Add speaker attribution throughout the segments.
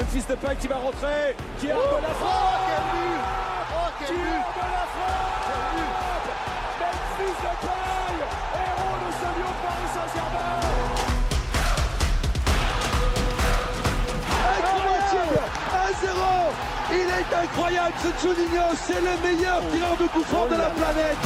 Speaker 1: Memphis Depay qui va rentrer, qui a oh, la frappe oh, quel but. Oh, quel Qui but
Speaker 2: 1-0 Il est incroyable ce Juninho, c'est le meilleur tireur de coup franc de la planète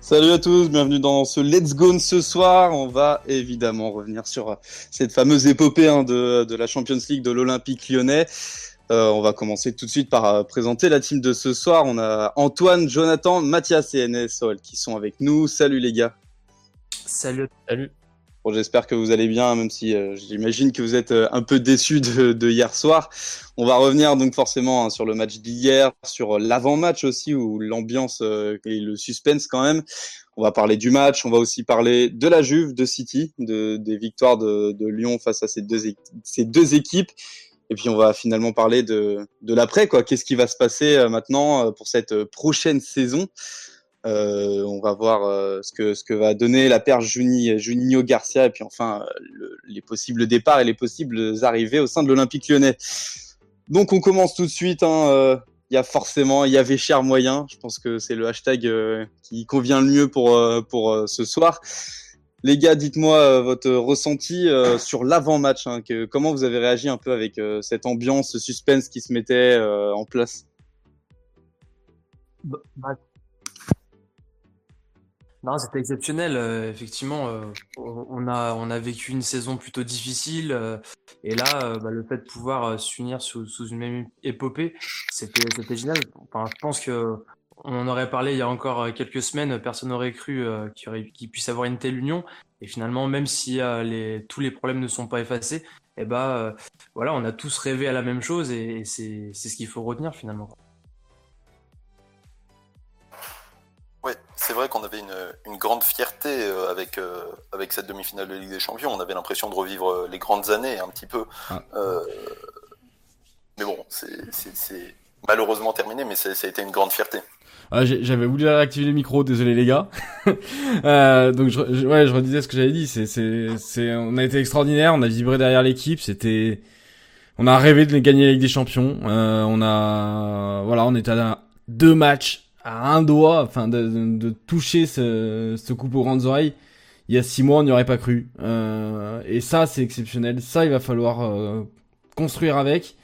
Speaker 3: Salut à tous, bienvenue dans ce Let's Go ce soir. On va évidemment revenir sur cette fameuse épopée hein, de, de, la Champions League de l'Olympique lyonnais. Euh, on va commencer tout de suite par euh, présenter la team de ce soir. On a Antoine, Jonathan, Mathias et NSOL qui sont avec nous. Salut les gars.
Speaker 4: Salut. Salut.
Speaker 3: Bon, j'espère que vous allez bien, même si euh, j'imagine que vous êtes euh, un peu déçus de, de, hier soir. On va revenir donc forcément hein, sur le match d'hier, sur l'avant-match aussi, où l'ambiance euh, et le suspense quand même. On va parler du match, on va aussi parler de la Juve, de City, de, des victoires de, de Lyon face à ces deux, ces deux équipes. Et puis on va finalement parler de, de l'après, quoi. Qu'est-ce qui va se passer maintenant pour cette prochaine saison? Euh, on va voir euh, ce que ce que va donner la paire Juni, Juninho Garcia et puis enfin le, les possibles départs et les possibles arrivées au sein de l'Olympique Lyonnais. Donc on commence tout de suite. Hein, euh, il y a forcément, il y avait cher moyen. Je pense que c'est le hashtag qui convient le mieux pour pour ce soir. Les gars, dites-moi votre ressenti sur l'avant-match. Hein, comment vous avez réagi un peu avec cette ambiance, ce suspense qui se mettait en place?
Speaker 4: Bah, non, c'était exceptionnel. Euh, effectivement, euh, on a on a vécu une saison plutôt difficile euh, et là, bah, le fait de pouvoir s'unir sous, sous une même épopée, c'était génial. Enfin, je pense que on en aurait parlé il y a encore quelques semaines. Personne n'aurait cru qu'il puisse avoir une telle union. Et finalement, même si tous les problèmes ne sont pas effacés, eh ben voilà, on a tous rêvé à la même chose et, et c'est ce qu'il faut retenir finalement.
Speaker 5: C'est vrai qu'on avait une, grande fierté euh, avec, euh, avec cette demi-finale de Ligue des Champions. On avait l'impression de revivre euh, les grandes années un petit peu. Ah. mais bon, c'est malheureusement terminé, mais ça a été une grande fierté.
Speaker 6: Ah, j'avais voulu réactiver le micro, désolé les gars. donc je, ouais, je redisais ce que j'avais dit. C'est, c'est, on a été extraordinaire, on a vibré derrière l'équipe. C'était, on a rêvé de gagner la Ligue des Champions. on a, voilà, on était à deux matchs à un doigt, enfin de, toucher ce, ce coup aux grandes oreilles. Il y a six mois, on n'y aurait pas cru. Euh, et ça, c'est exceptionnel. Ça, il va falloir euh, construire avec.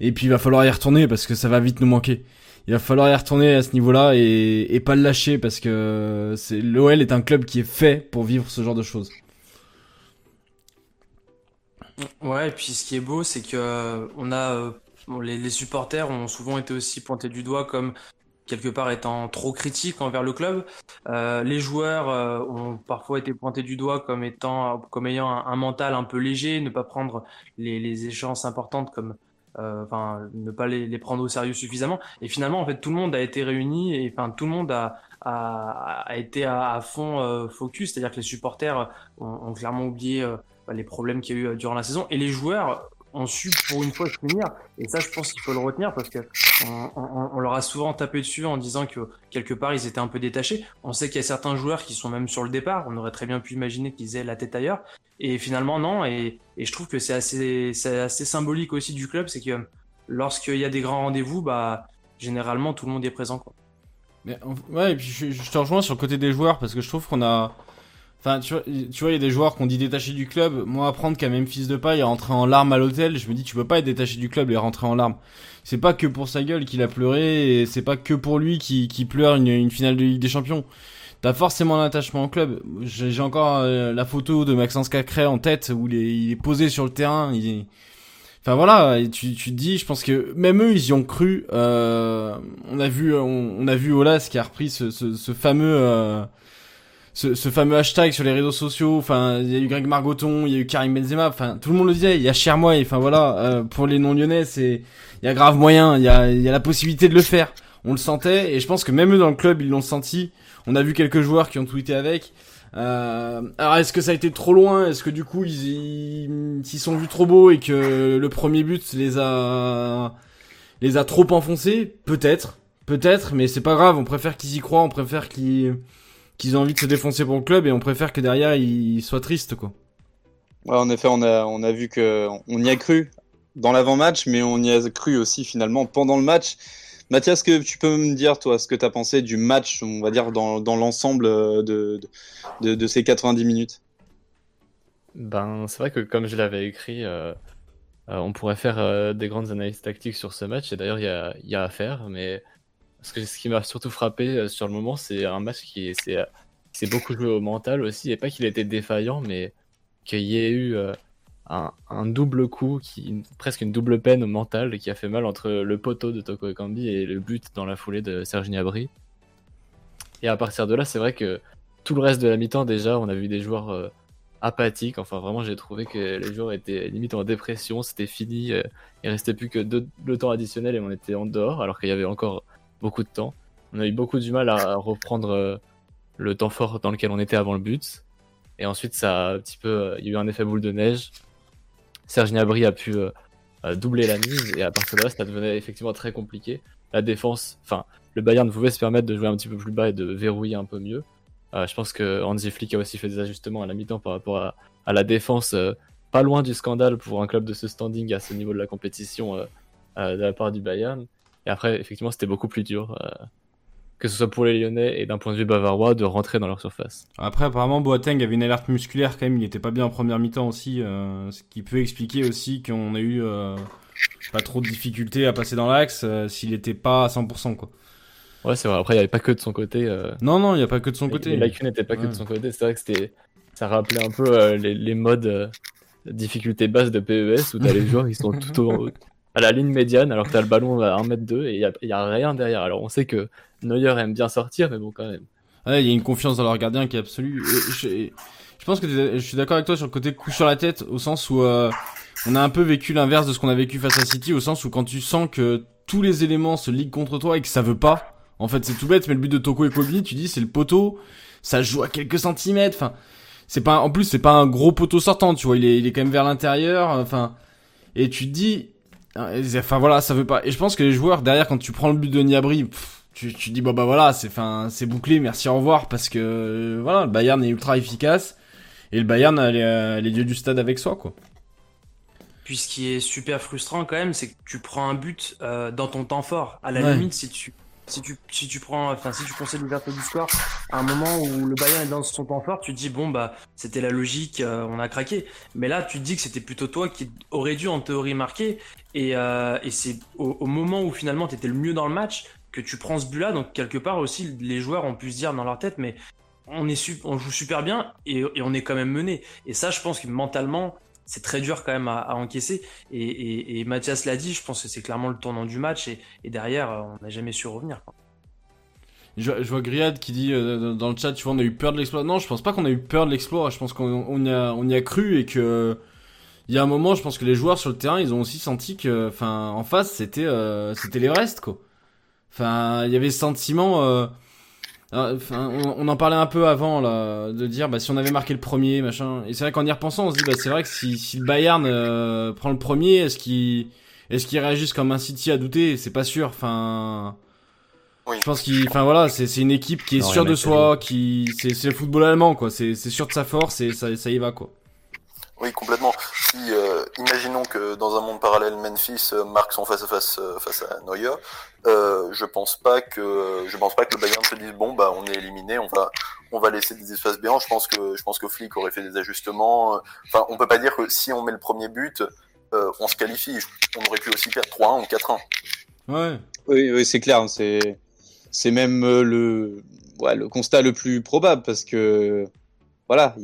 Speaker 6: Et puis, il va falloir y retourner parce que ça va vite nous manquer. Il va falloir y retourner à ce niveau-là et, et pas le lâcher parce que c'est l'OL est un club qui est fait pour vivre ce genre de choses.
Speaker 4: Ouais, et puis ce qui est beau, c'est que euh, on a les, les, supporters ont souvent été aussi pointés du doigt comme quelque part étant trop critique envers le club. Euh, les joueurs euh, ont parfois été pointés du doigt comme étant, comme ayant un, mental un peu léger, ne pas prendre les, les échéances importantes comme, euh, enfin, ne pas les, les, prendre au sérieux suffisamment. Et finalement, en fait, tout le monde a été réuni et enfin, tout le monde a, a, a été à, à fond euh, focus, c'est-à-dire que les supporters ont, ont clairement oublié euh, les problèmes qu'il y a eu durant la saison et les joueurs ont su pour une fois se finir. Et ça, je pense qu'il faut le retenir parce que on, on, leur a souvent tapé dessus en disant que quelque part ils étaient un peu détachés. On sait qu'il y a certains joueurs qui sont même sur le départ. On aurait très bien pu imaginer qu'ils aient la tête ailleurs. Et finalement, non. Et, je trouve que c'est assez, assez symbolique aussi du club, c'est que lorsqu'il y a des grands rendez-vous, bah généralement tout le monde est présent.
Speaker 6: Mais, ouais, je te rejoins sur le côté des joueurs parce que je trouve qu'on a Enfin, tu vois, il y a des joueurs qu'on dit détachés du club. Moi, apprendre qu'un Memphis de paille est rentré en larmes à l'hôtel, je me dis, tu peux pas être détaché du club et rentrer en larmes. C'est pas que pour sa gueule qu'il a pleuré, et c'est pas que pour lui qui, pleure une, finale de Ligue des Champions. T'as forcément un attachement au club. J'ai encore euh, la photo de Maxence Cacré en tête où il est, posé sur le terrain. Enfin voilà, tu, te dis, je pense que même eux, ils y ont cru. Euh, on a vu, on, a vu Olas qui a repris ce, ce, ce fameux euh, ce, ce, fameux hashtag sur les réseaux sociaux. Enfin, il y a eu Greg Margoton, il y a eu Karim Benzema. Enfin, tout le monde le disait. Il y a cher moi. Enfin voilà, euh, pour les non-lyonnais, c'est il y a grave moyen. Il y a, y a la possibilité de le faire. On le sentait et je pense que même eux dans le club, ils l'ont senti. On a vu quelques joueurs qui ont tweeté avec. Euh, alors est-ce que ça a été trop loin? Est-ce que du coup ils s'y sont vus trop beaux et que le premier but les a les a trop enfoncés? Peut-être, peut-être, mais c'est pas grave. On préfère qu'ils y croient, on préfère qu'ils qu'ils aient envie de se défoncer pour le club et on préfère que derrière ils soient tristes quoi.
Speaker 3: Ouais, en effet, on a on a vu que on y a cru dans l'avant-match, mais on y a cru aussi finalement pendant le match. Mathias, que tu peux me dire, toi, ce que tu as pensé du match, on va dire, dans, dans l'ensemble de, de, de, ces 90 minutes?
Speaker 7: Ben, c'est vrai que comme je l'avais écrit, euh, euh, on pourrait faire euh, des grandes analyses tactiques sur ce match, et d'ailleurs, il y a, y a, à faire, mais ce, qui m'a surtout frappé sur le moment, c'est un match qui s'est beaucoup joué au mental aussi, et pas qu'il était défaillant, mais qu'il y ait eu un, double coup, qui, presque une double peine au mental qui a fait mal entre le poteau de Toko Ekambi et le but dans la foulée de Serge Gnabry. Et à partir de là, c'est vrai que tout le reste de la mi-temps, déjà, on a vu des joueurs euh, apathiques. Enfin, vraiment, j'ai trouvé que les joueurs étaient limite en dépression, c'était fini. Euh, il restait plus que deux, le temps additionnel et on était en dehors, alors qu'il y avait encore beaucoup de temps. On a eu beaucoup du mal à reprendre euh, le temps fort dans lequel on était avant le but. Et ensuite, ça un petit peu, il y a eu un effet boule de neige. Serge Gnabry a pu euh, euh, doubler la mise et à partir de là, ça devenait effectivement très compliqué. La défense, enfin, le Bayern pouvait se permettre de jouer un petit peu plus bas et de verrouiller un peu mieux. Euh, je pense que Hansi Flick a aussi fait des ajustements à la mi-temps par rapport à, la défense, pas loin du scandale pour un club de ce standing à ce niveau de la compétition de la part du Bayern. Et après, effectivement, c'était beaucoup plus dur que ce soit pour les Lyonnais et d'un point de vue bavarois, de rentrer dans leur surface.
Speaker 6: Après, apparemment, Boateng avait une alerte musculaire quand même, il n'était pas bien en première mi-temps aussi, euh, ce qui peut expliquer aussi qu'on a eu euh, pas trop de difficultés à passer dans l'axe euh, s'il n'était pas à 100%. Quoi.
Speaker 7: Ouais, c'est vrai, après, il n'y avait pas que de son côté.
Speaker 6: Non, non, il n'y a pas que de son côté.
Speaker 7: Les lacunes n'étaient pas que de son côté, c'est vrai que c'était, ça rappelait un peu les, les, modes difficulté basse de PES où t'as les joueurs qui sont tout au, à la ligne médiane alors que t'as le ballon à 1m2 et il n'y a, a, rien derrière. Alors on sait que Neuer aime bien sortir, mais bon, quand même.
Speaker 6: Il y a une confiance dans leur gardien qui est absolue. Je, je, pense que je suis d'accord avec toi sur le côté coup sur la tête, au sens où euh, on a un peu vécu l'inverse de ce qu'on a vécu face à City, au sens où quand tu sens que tous les éléments se liguent contre toi et que ça veut pas, en fait c'est tout bête, mais le but de Toko et Kobe, tu dis c'est le poteau, ça joue à quelques centimètres, enfin c'est pas en plus c'est pas un gros poteau sortant, tu vois, il est il est quand même vers l'intérieur, enfin et tu te dis Enfin voilà, ça veut pas. Et je pense que les joueurs derrière, quand tu prends le but de Niabri, tu, tu dis bon bah voilà, c'est fin, c'est bouclé, merci au revoir parce que euh, voilà, le Bayern est ultra efficace et le Bayern a les, dieux du stade avec soi quoi.
Speaker 4: Puis ce qui est super frustrant quand même, c'est que tu prends un but euh, dans ton temps fort. À la limite, si tu si tu si tu prends enfin si tu concèdes l'ouverture du score à un moment où le Bayern est dans son temps fort, tu te dis bon bah c'était la logique, euh, on a craqué. Mais là, tu te dis que c'était plutôt toi qui aurais dû en théorie marquer et, euh, et c'est au, moment où finalement tu étais le mieux dans le match que tu prends ce but-là. Donc quelque part aussi, les joueurs ont pu se dire dans leur tête, mais on est on joue super bien et, on est quand même mené. Et ça, je pense que mentalement, c'est très dur quand même à, encaisser. Et, et, Mathias l'a dit, je pense que c'est clairement le tournant du match. Et, derrière, euh, on n'a jamais su revenir.
Speaker 6: Je, vois Griad qui dit euh, dans le chat, tu vois, on a eu peur de l'exploit. Non, je pense pas qu'on a eu peur de l'exploit. Je pense qu'on y, a, on y a cru et que il y a un moment, je pense que les joueurs sur le terrain, ils ont aussi senti que, enfin, en face, c'était, euh, c'était l'Everest, quoi. Enfin, il y avait ce sentiment. Enfin, on, en parlait un peu avant là, de dire bah si on avait marqué le premier, machin. Et c'est vrai qu'en y repensant, on se dit bah c'est vrai que si, si le Bayern euh, prend le premier, est-ce qu'il est-ce qu'il réagisse comme un City à douter C'est pas sûr. Enfin, je pense qu'il, enfin voilà, c'est c'est une équipe qui est sûre de soi, qui c'est c'est le football allemand quoi. C'est c'est sûr de sa force et ça ça y va quoi.
Speaker 5: Oui, complètement. Si, euh, imaginons que dans un monde parallèle, Memphis euh, marque son face à face euh, face à Neuer, euh, je pense pas que je pense pas que le Bayern se dise bon bah on est éliminé, on va on va laisser des espaces béants. Je pense que je pense que Flick aurait fait des ajustements. Enfin, on peut pas dire que si on met le premier but, on se qualifie. On aurait pu aussi perdre 3-1 ou 4-1.
Speaker 6: Ouais.
Speaker 3: Oui, oui c'est clair. C'est c'est même le ouais, le constat le plus probable parce que voilà,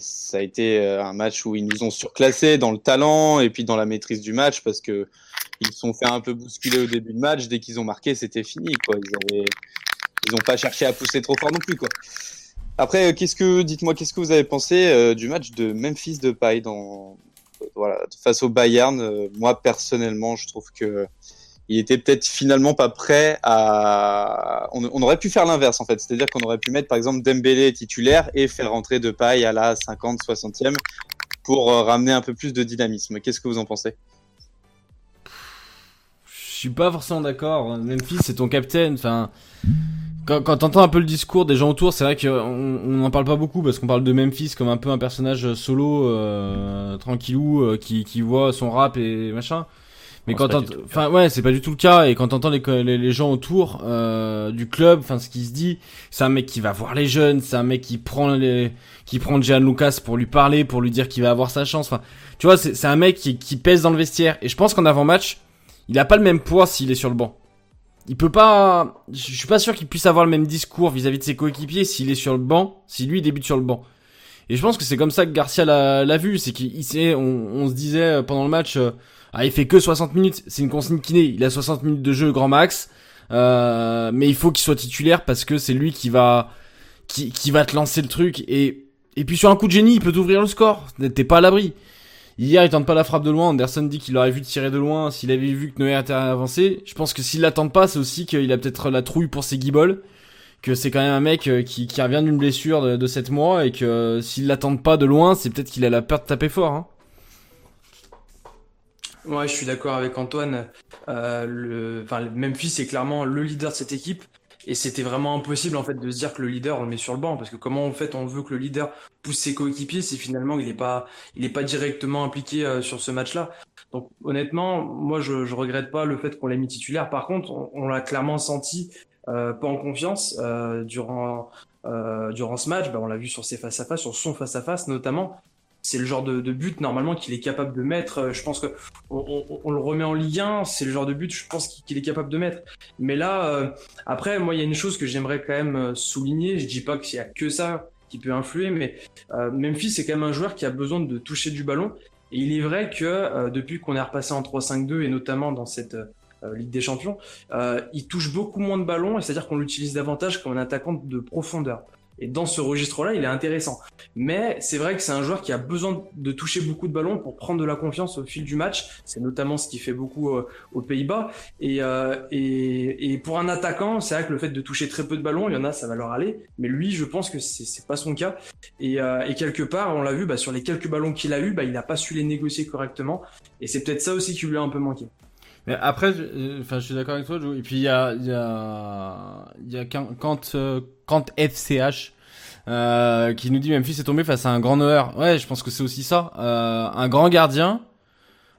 Speaker 3: ça a été euh, un match où ils nous ont surclassé dans le talent et puis dans la maîtrise du match parce que ils sont fait un peu bousculer au début de match. Dès qu'ils ont marqué, c'était fini. Quoi. Ils avaient, ils n'ont pas cherché à pousser trop fort non plus. Quoi. Après, euh, qu'est-ce que, dites-moi, qu'est-ce que vous avez pensé euh, du match de Memphis de Paille dans, voilà, face au Bayern Moi, personnellement, je trouve que il était peut-être finalement pas prêt à. On, aurait pu faire l'inverse en fait, c'est-à-dire qu'on aurait pu mettre par exemple Dembélé titulaire et faire rentrer de paille à la 50, 60e pour euh, ramener un peu plus de dynamisme. Qu'est-ce que vous en pensez?
Speaker 6: Je suis pas forcément d'accord. Memphis, c'est ton capitaine. Quand, t'entends un peu le discours des gens autour, c'est vrai qu'on on n'en parle pas beaucoup parce qu'on parle de Memphis comme un peu un personnage solo, euh, tranquillou, euh, qui voit son rap et machin. Mais quand enfin ouais, c'est pas du tout le cas. Et quand t'entends les, les, les gens autour euh, du club, enfin ce qui se dit, c'est un mec qui va voir les jeunes, c'est un mec qui prend les, qui prend Jean Lucas pour lui parler, pour lui dire qu'il va avoir sa chance. Enfin, tu vois, c'est c'est un mec qui, qui pèse dans le vestiaire. Et je pense qu'en avant match, il a pas le même poids s'il est sur le banc. Il peut pas, je suis pas sûr qu'il puisse avoir le même discours vis-à-vis de ses coéquipiers s'il est sur le banc, si lui débute sur le banc. Et je pense que c'est comme ça que Garcia l'a vu, c'est qu'il on, on se disait pendant le match, euh, ah il fait que 60 minutes, c'est une consigne kiné, il a 60 minutes de jeu grand max, euh, mais il faut qu'il soit titulaire parce que c'est lui qui va, qui, qui va te lancer le truc et et puis sur un coup de génie, il peut t'ouvrir le score, t'es pas à l'abri. Hier, il tente pas la frappe de loin. Anderson dit qu'il aurait vu tirer de loin s'il avait vu que Neuer était avancé. Je pense que s'il l'attend pas, c'est aussi qu'il a peut-être la trouille pour ses guibolles. Que c'est quand même un mec euh, qui, qui revient d'une blessure de, de 7 mois et que euh, s'il l'attend pas de loin, c'est peut-être qu'il a la peur de taper fort. Hein.
Speaker 4: Ouais, je suis d'accord avec Antoine. Euh, le, enfin, Memphis est clairement le leader de cette équipe. Et c'était vraiment impossible en fait de se dire que le leader on le met sur le banc parce que comment en fait on veut que le leader pousse ses coéquipiers si finalement il n'est pas il est pas directement impliqué euh, sur ce match-là. Donc honnêtement, moi je je regrette pas le fait qu'on l'ait mis titulaire. Par contre, on, on l'a clairement senti euh, pas en confiance euh, durant euh, durant ce match. Bah, on l'a vu sur ses face à face, sur son face à face notamment. C'est le genre de, but normalement qu'il est capable de mettre. Euh, Je pense que on, le remet en Ligue 1, c'est le genre de but je pense qu'il est capable de mettre. Mais là, euh, après, moi, il y a une chose que j'aimerais quand même euh, souligner. Je dis pas qu'il y a que ça qui peut influer, mais Memphis c'est quand même un joueur qui a besoin de toucher du ballon. Et il est vrai que depuis qu'on est repassé en 3-5-2 et notamment dans cette Ligue des Champions, il touche beaucoup moins de ballons, c'est-à-dire qu'on l'utilise davantage comme un attaquant de profondeur. Et dans ce registre-là, il est intéressant. Mais c'est vrai que c'est un joueur qui a besoin de toucher beaucoup de ballons pour prendre de la confiance au fil du match. C'est notamment ce qui fait beaucoup euh, aux Pays-Bas. Et, euh, et, et pour un attaquant, c'est vrai que le fait de toucher très peu de ballons, il y en a, ça va leur aller. Mais lui, je pense que c'est pas son cas. Et, euh, et quelque part, on l'a vu, bah, sur les quelques ballons qu'il a eu, bah, il n'a pas su les négocier correctement. Et c'est peut-être ça aussi qui lui a un peu manqué.
Speaker 6: Mais après, je- euh, enfin, je suis d'accord avec toi, Joe. Et puis il y a, il y a, il y a quand, quand, euh, FCH euh, qui nous dit Memphis est tombé face à un grand Neuer. Ouais, je pense que c'est aussi ça. Euh, un grand gardien,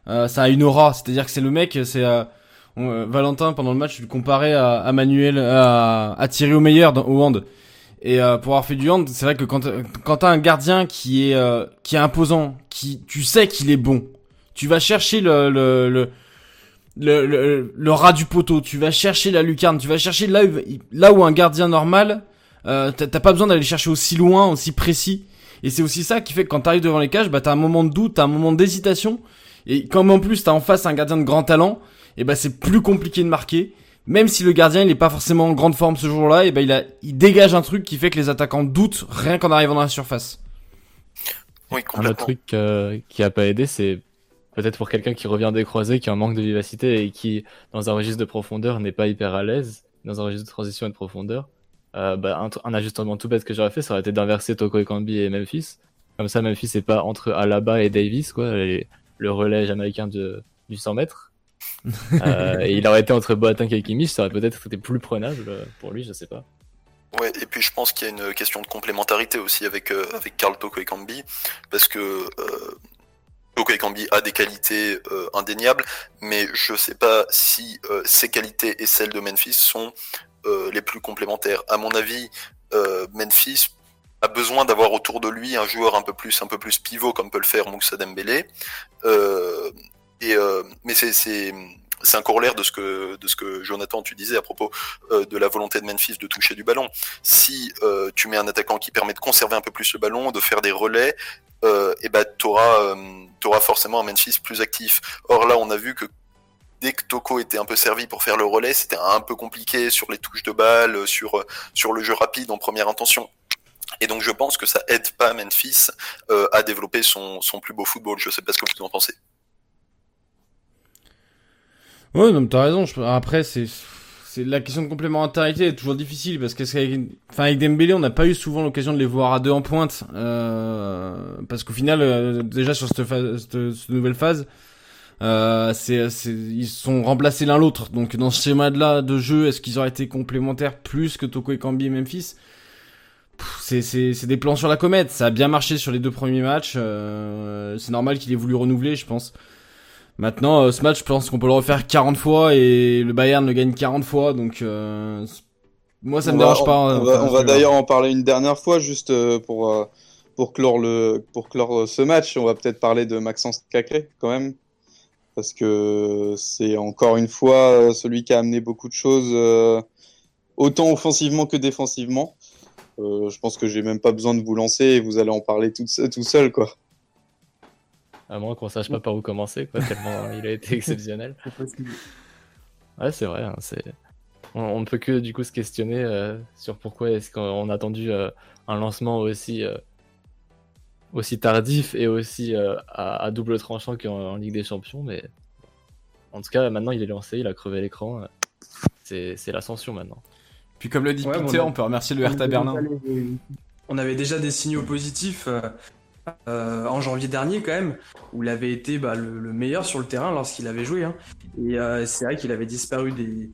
Speaker 6: euh, ça a une aura. C'est-à-dire que c'est le mec, c'est euh, euh, Valentin pendant le match, tu le comparais à, Manuel, à, à Thierry meilleur dans, au hand. Et euh, pour avoir fait du hand, c'est vrai que quand quand t'as un gardien qui est euh, qui est imposant, qui tu sais qu'il est bon, tu vas chercher le le, le le, le, le ras du poteau, tu vas chercher la lucarne, tu vas chercher là, où- là où un gardien normal, euh, t'as pas besoin d'aller chercher aussi loin, aussi précis. Et c'est aussi ça qui fait que quand t'arrives devant les cages, bah t'as un moment de doute, t'as un moment d'hésitation. Et comme en plus t'as en face un gardien de grand talent, et bah c'est plus compliqué de marquer. Même si le gardien il est pas forcément en grande forme ce jour-là, et bah il a, il dégage un truc qui fait que les attaquants doutent rien qu'en arrivant dans la surface.
Speaker 5: Oui,
Speaker 7: Un autre
Speaker 5: complètement.
Speaker 7: truc euh, qui a pas aidé, c'est peut-être pour quelqu'un qui revient des croisés, qui a un manque de vivacité et qui, dans un registre de profondeur, n'est pas hyper à l'aise, dans un registre de transition et de profondeur. Euh, bah, un, un ajustement tout bête que j'aurais fait, ça aurait été d'inverser Toko Ekambi et Memphis. Comme ça, Memphis n'est pas entre Alaba et Davis, quoi, les- le relais jamaïcain de, du 100 mètres. Euh, et il aurait été entre Boateng et Kimmich, ça aurait peut-être été plus prenable euh, pour lui, je sais pas.
Speaker 5: Ouais, et puis je pense qu'il y a une question de complémentarité aussi avec euh, avec Karl Toko Ekambi, parce que euh, Toko Ekambi a des qualités euh, indéniables, mais je sais pas si euh, ses qualités et celles de Memphis sont euh, les plus complémentaires. À mon avis, euh, Memphis a besoin d'avoir autour de lui un joueur un peu plus un peu plus pivot comme peut le faire Moussa Dembélé. Mais c'est un corollaire de ce que Jonathan tu disais à propos de la volonté de Memphis de toucher du ballon. Si tu mets un attaquant qui permet de conserver un peu plus le ballon, de faire des relais, euh, et ben t'auras euh, t'auras forcément un Memphis plus actif. Or là, on a vu que dès que Toko était un peu servi pour faire le relais, c'était un peu compliqué sur les touches de balle, sur sur le jeu rapide en première intention. Et donc je pense que ça aide pas Memphis euh, à développer son, son plus beau football. Je sais pas ce que vous en pensez.
Speaker 6: Ouais, non, t'as raison. Après, c'est c'est la question de complémentarité est toujours difficile parce que avec, enfin avec Dembélé, on n'a pas eu souvent l'occasion de les voir à deux en pointe euh, parce qu'au final, euh, déjà sur cette, phase, nouvelle phase, euh, ils sont remplacés l'un l'autre. Donc dans ce schéma-là de jeu, est-ce qu'ils auraient été complémentaires plus que Toko et Kambi et Memphis? C'est, des plans sur la comète. Ça a bien marché sur les deux premiers matchs. C'est normal qu'il ait voulu renouveler, je pense. Maintenant, euh, ce match, je pense qu'on peut le refaire 40 fois et le Bayern le gagne 40 fois, donc euh, moi ça me dérange pas.
Speaker 3: On va, va d'ailleurs en parler une dernière fois, juste euh, pour pour clore le pour clore ce match. On va peut-être parler de Maxence Cacré quand même, parce que c'est encore une fois celui qui a amené beaucoup de choses, autant offensivement que défensivement. je pense que j'ai même pas besoin de vous lancer et vous allez en parler tout, tout seul quoi.
Speaker 7: À moins qu'on sache pas par où commencer, quoi, tellement il a été exceptionnel. ouais, c'est vrai. Hein, c'est... On, ne peut que du coup se questionner euh, sur pourquoi est-ce qu'on a attendu euh, un lancement aussi, euh, aussi tardif et aussi à, double tranchant qu'en Ligue des Champions. Mais en tout cas, maintenant il est lancé, il a crevé l'écran. C'est, l'ascension maintenant.
Speaker 6: Puis comme le dit Peter, on, peut remercier le Hertha Berlin.
Speaker 4: On avait déjà des signaux positifs euh, en janvier dernier quand même, où il avait été bah, le, meilleur sur le terrain lorsqu'il avait joué. Hein. Et euh, c'est vrai qu'il avait disparu des,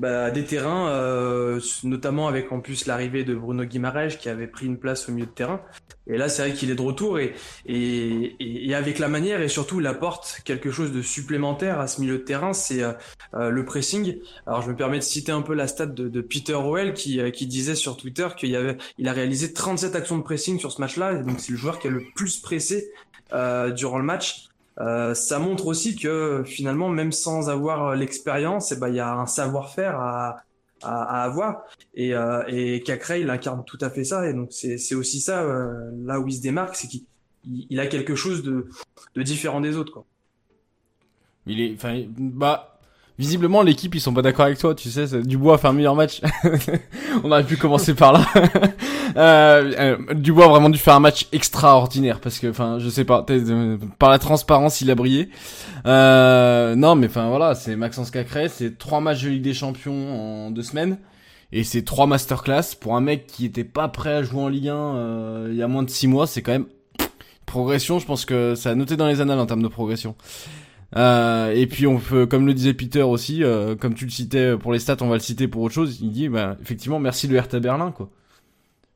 Speaker 4: bah, des terrains, euh, notamment avec en plus l'arrivée de Bruno Guimaraes qui avait pris une place au milieu de terrain. Et là, c'est vrai qu'il est de retour et, et, et, avec la manière et surtout il apporte quelque chose de supplémentaire à ce milieu de terrain, c'est euh, euh, le pressing. Alors je me permets de citer un peu la stat de, de Peter Rowell qui, qui disait sur Twitter qu'il avait, il a réalisé 37 actions de pressing sur ce match-là, donc c'est le joueur qui a le plus pressé durant le match. Euh, ça montre aussi que finalement, même sans avoir l'expérience, eh ben, il y a un savoir-faire à, à, avoir. Et, euh, et Cacré, il incarne tout à fait ça. Et donc, c'est aussi ça, euh, là où il se démarque, c'est qu'il il a quelque chose de, de différent des autres. Quoi.
Speaker 6: Il est, bah, Visiblement, l'équipe, ils sont pas d'accord avec toi, tu sais, Dubois a fait un meilleur match. On aurait pu commencer par là. euh, euh, Dubois a vraiment dû faire un match extraordinaire parce que, enfin, je sais pas, par la transparence, il a brillé. Euh, non, mais enfin, voilà, c'est Maxence Cacré, c'est trois matchs de Ligue des Champions en deux semaines. Et c'est trois masterclass pour un mec qui était pas prêt à jouer en Ligue 1 euh, il y a moins de six mois, c'est quand même progression, je pense que ça a noté dans les annales en termes de progression. Euh, et puis on peut, comme le disait Peter aussi, euh, comme tu le citais pour les stats, on va le citer pour autre chose. Il dit, bah, effectivement, merci le Hertha Berlin, quoi.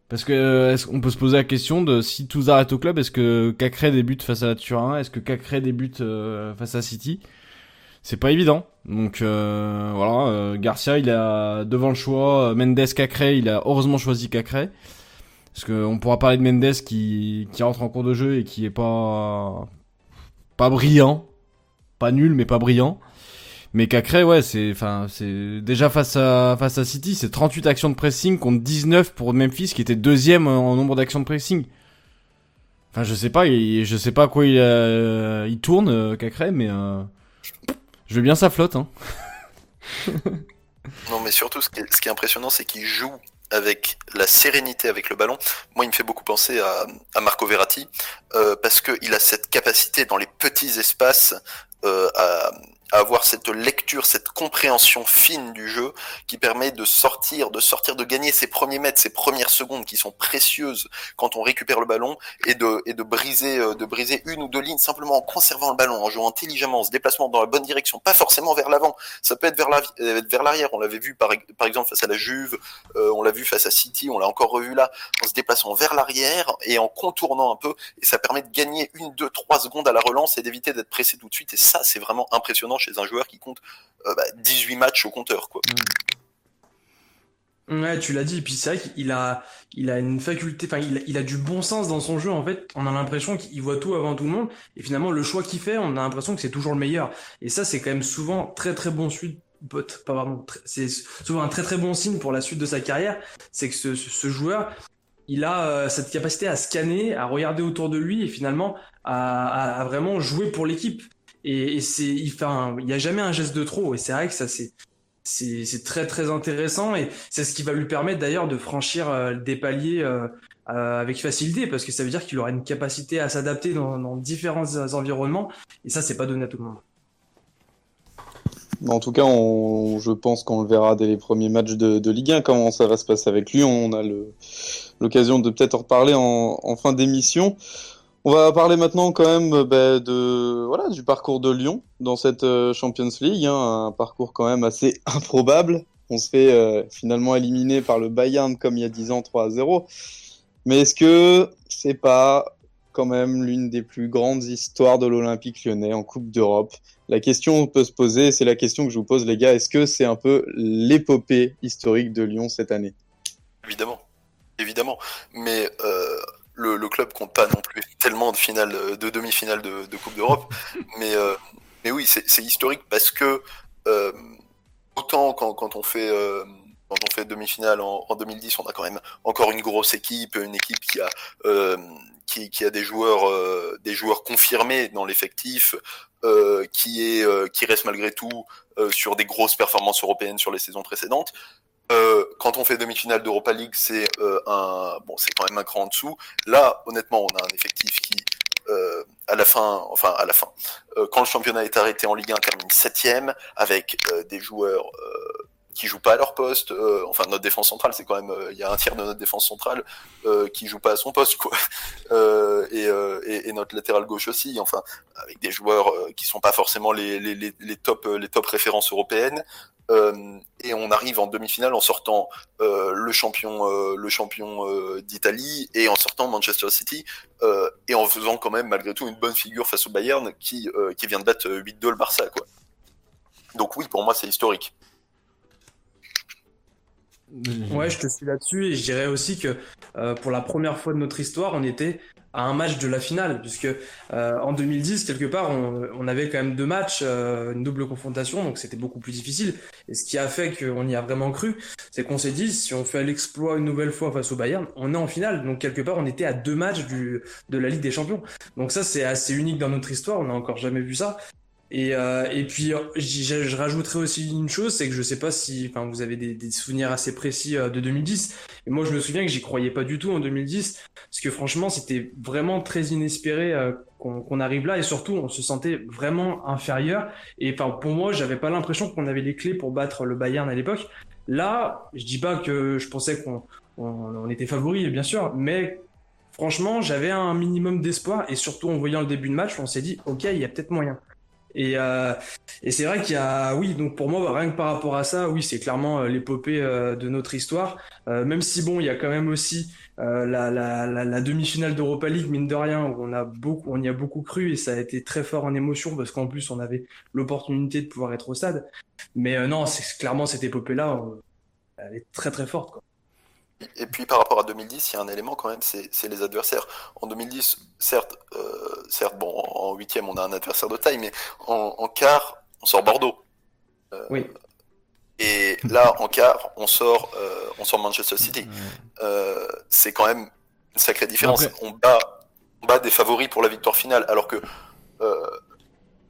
Speaker 6: Parce que euh, est-ce qu'on peut se poser la question de si tout est au club, est-ce que Cacré débute face à la Turin, est-ce que Cacré débute face à City? C'est pas évident. Donc voilà, Garcia, il a devant le choix Mendes Cacré, il a heureusement choisi Cacré. Parce qu'on pourra parler de Mendes qui qui rentre en cours de jeu et qui est pas pas brillant pas nul mais pas brillant. Mais Cacré, ouais, c'est, enfin, c'est déjà face à face à City, c'est 38 actions de pressing contre 19 pour Memphis qui était deuxième en nombre d'actions de pressing. Enfin, je sais pas, je sais pas à quoi il, euh, il tourne euh, Cacré, mais euh, je veux bien sa flotte. Hein.
Speaker 5: non, mais surtout, ce qui est, ce qui est impressionnant, c'est qu'il joue avec la sérénité avec le ballon. Moi, il me fait beaucoup penser à, Marco Verratti parce qu'il a cette capacité dans les petits espaces euh, à, avoir cette lecture, cette compréhension fine du jeu qui permet de sortir, de sortir, de gagner ses premiers mètres, ses premières secondes qui sont précieuses quand on récupère le ballon et de, et de briser, euh, de briser une ou deux lignes simplement en conservant le ballon, en jouant intelligemment, en se déplaçant dans la bonne direction, pas forcément vers l'avant. Ça peut être vers euh, vers l'arrière. On l'avait vu par, par exemple face à la Juve, euh, on l'a vu face à City, on l'a encore revu là, en se déplaçant vers l'arrière et en contournant un peu. Et ça permet de gagner une, deux, trois secondes à la relance et d'éviter d'être pressé tout de suite. Et ça, c'est vraiment impressionnant chez un joueur qui compte 18 euh, bah, matchs au compteur. Quoi.
Speaker 4: Mm. Ouais, tu l'as dit. Et puis c'est vrai qu'il a, il a une faculté, enfin, il, a du bon sens dans son jeu. En fait, on a l'impression qu'il voit tout avant tout le monde. Et finalement, le choix qu'il fait, on a l'impression que c'est toujours le meilleur. Et ça, c'est quand même souvent très très bon suite. C'est souvent un très très bon signe pour la suite de sa carrière. C'est que ce, joueur, il a euh, cette capacité à scanner, à regarder autour de lui et finalement à vraiment jouer pour l'équipe. Et, c'est, il fait il y a jamais un geste de trop. Et c'est vrai que ça, c'est, c'est, très très intéressant et c'est ce qui va lui permettre d'ailleurs de franchir euh, des paliers euh, euh, avec facilité parce que ça veut dire qu'il aura une capacité à s'adapter dans, différents environnements et ça c'est pas donné à tout le monde.
Speaker 3: En tout cas, je pense qu'on le verra dès les premiers matchs de, Ligue 1, comment ça va se passer avec Lyon. On a l'occasion de peut-être en reparler en fin d'émission. On va parler maintenant quand même bah, de voilà du parcours de Lyon dans cette euh, Champions League, hein, un parcours quand même assez improbable. On se fait euh, finalement éliminer par le Bayern comme il y a 10 ans 3 à 0. Mais est-ce que c'est pas quand même l'une des plus grandes histoires de l'Olympique lyonnais en Coupe d'Europe? La question peut se poser, c'est la question que je vous pose les gars, est-ce que c'est un peu l'épopée historique de Lyon cette année?
Speaker 5: Évidemment, évidemment. Mais euh, le, le, club compte pas non plus tellement de finales, de demi-finales de, de, Coupe d'Europe, mais euh, mais oui, c'est historique parce que euh, autant quand, quand on fait euh, quand on fait demi-finale en, en, 2010, on a quand même encore une grosse équipe, une équipe qui a euh, qui, qui, a des joueurs euh, des joueurs confirmés dans l'effectif, euh, qui est qui reste malgré tout sur des grosses performances européennes sur les saisons précédentes. Euh, quand on fait demi-finale d'Europa League, c'est euh, un bon, c'est quand même un cran en dessous. Là, honnêtement, on a un effectif qui, euh, à la fin, enfin à la fin, euh, quand le championnat est arrêté en Ligue 1, termine septième avec euh, des joueurs qui jouent pas à leur poste. enfin, notre défense centrale, c'est quand même, il y a un tiers de notre défense centrale qui joue pas à son poste, quoi. Et, et, et, notre latéral gauche aussi. Enfin, avec des joueurs qui sont pas forcément les, les, les, les top les top références européennes. Euh, et on arrive en demi-finale en sortant euh, le champion, euh, le champion d'Italie et en sortant Manchester City et en faisant quand même malgré tout une bonne figure face au Bayern qui, qui vient de battre 8-2 le Barça. Donc oui, pour moi c'est historique.
Speaker 4: Ouais, je te suis là-dessus et je dirais aussi que pour la première fois de notre histoire, on était à un match de la finale, puisque euh, en 2010, quelque part, on, on, avait quand même deux matchs, euh, une double confrontation, donc c'était beaucoup plus difficile. Et ce qui a fait qu'on y a vraiment cru, c'est qu'on s'est dit, si on fait l'exploit une nouvelle fois face au Bayern, on est en finale. Donc quelque part, on était à deux matchs du, de la Ligue des Champions. Donc ça, c'est assez unique dans notre histoire, on n'a encore jamais vu ça. Et, euh, et puis, je, je rajouterais aussi une chose, c'est que je sais pas si, enfin, vous avez des, des souvenirs assez précis euh, de 2010. Et moi, je me souviens que j'y croyais pas du tout en 2010, parce que franchement, c'était vraiment très inespéré euh, qu'on arrive là, et surtout, on se sentait vraiment inférieur. Et enfin, pour moi, j'avais pas l'impression qu'on avait les clés pour battre le Bayern à l'époque. Là, je dis pas que je pensais qu'on on, on était favori, bien sûr, mais franchement, j'avais un minimum d'espoir, et surtout en voyant le début de match, on s'est dit, ok, il y a peut-être moyen. Et, euh, et c'est vrai qu'il y a, oui, donc pour moi, rien que par rapport à ça, oui, c'est clairement euh, l'épopée euh, de notre histoire. Euh, même si bon, il y a quand même aussi euh, la, la, la, la demi-finale d'Europa League, mine de rien, où on a beaucoup, on y a beaucoup cru et ça a été très fort en émotion parce qu'en plus on avait l'opportunité de pouvoir être au stade. Mais euh, non, c'est clairement cette épopée-là, elle est très très forte. Quoi.
Speaker 5: Et puis par rapport à 2010, il y a un élément quand même, c'est les adversaires. En 2010, certes, euh, certes, bon, en huitième, on a un adversaire de taille, mais en, en quart, on sort Bordeaux.
Speaker 4: Euh, oui.
Speaker 5: Et là, en quart, on sort, euh, on sort Manchester City. Euh, c'est quand même une sacrée différence. Après... On bat, on bat des favoris pour la victoire finale, alors que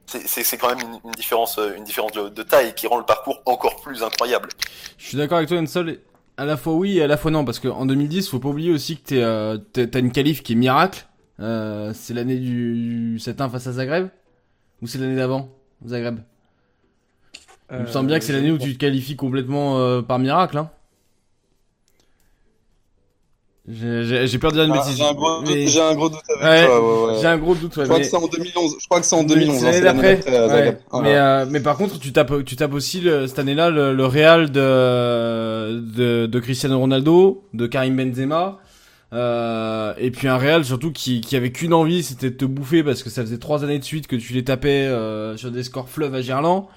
Speaker 5: c'est quand même une, différence, une différence de, de, taille qui rend le parcours encore plus incroyable.
Speaker 6: Je suis d'accord avec toi, Ensol à la fois oui et à la fois non parce qu'en 2010 faut pas oublier aussi que t'es euh, t'as une qualif qui est miracle. Euh, c'est l'année du 7-1 face à Zagreb? Ou c'est l'année d'avant Zagreb? Euh, il me semble bien que c'est l'année où tu te qualifies complètement euh, par miracle hein j'ai peur de dire une ah, bêtise.
Speaker 3: J'ai un, gros, mais... un gros doute avec
Speaker 6: ouais,
Speaker 3: toi. Ouais, ouais.
Speaker 6: J'ai un gros doute. Ouais,
Speaker 3: je crois
Speaker 6: mais...
Speaker 3: que c'est en 2011. Je crois que c'est en 2011.
Speaker 6: C'est l'année d'après. Mais, euh, mais par contre, tu tapes, tu tapes aussi le, cette année-là le, le Real de, de, de Cristiano Ronaldo, de Karim Benzema. Euh, et puis un Real surtout qui, qui avait qu'une envie, c'était de te bouffer parce que ça faisait trois années de suite que tu les tapais euh, sur des scores fleuves à Gerland.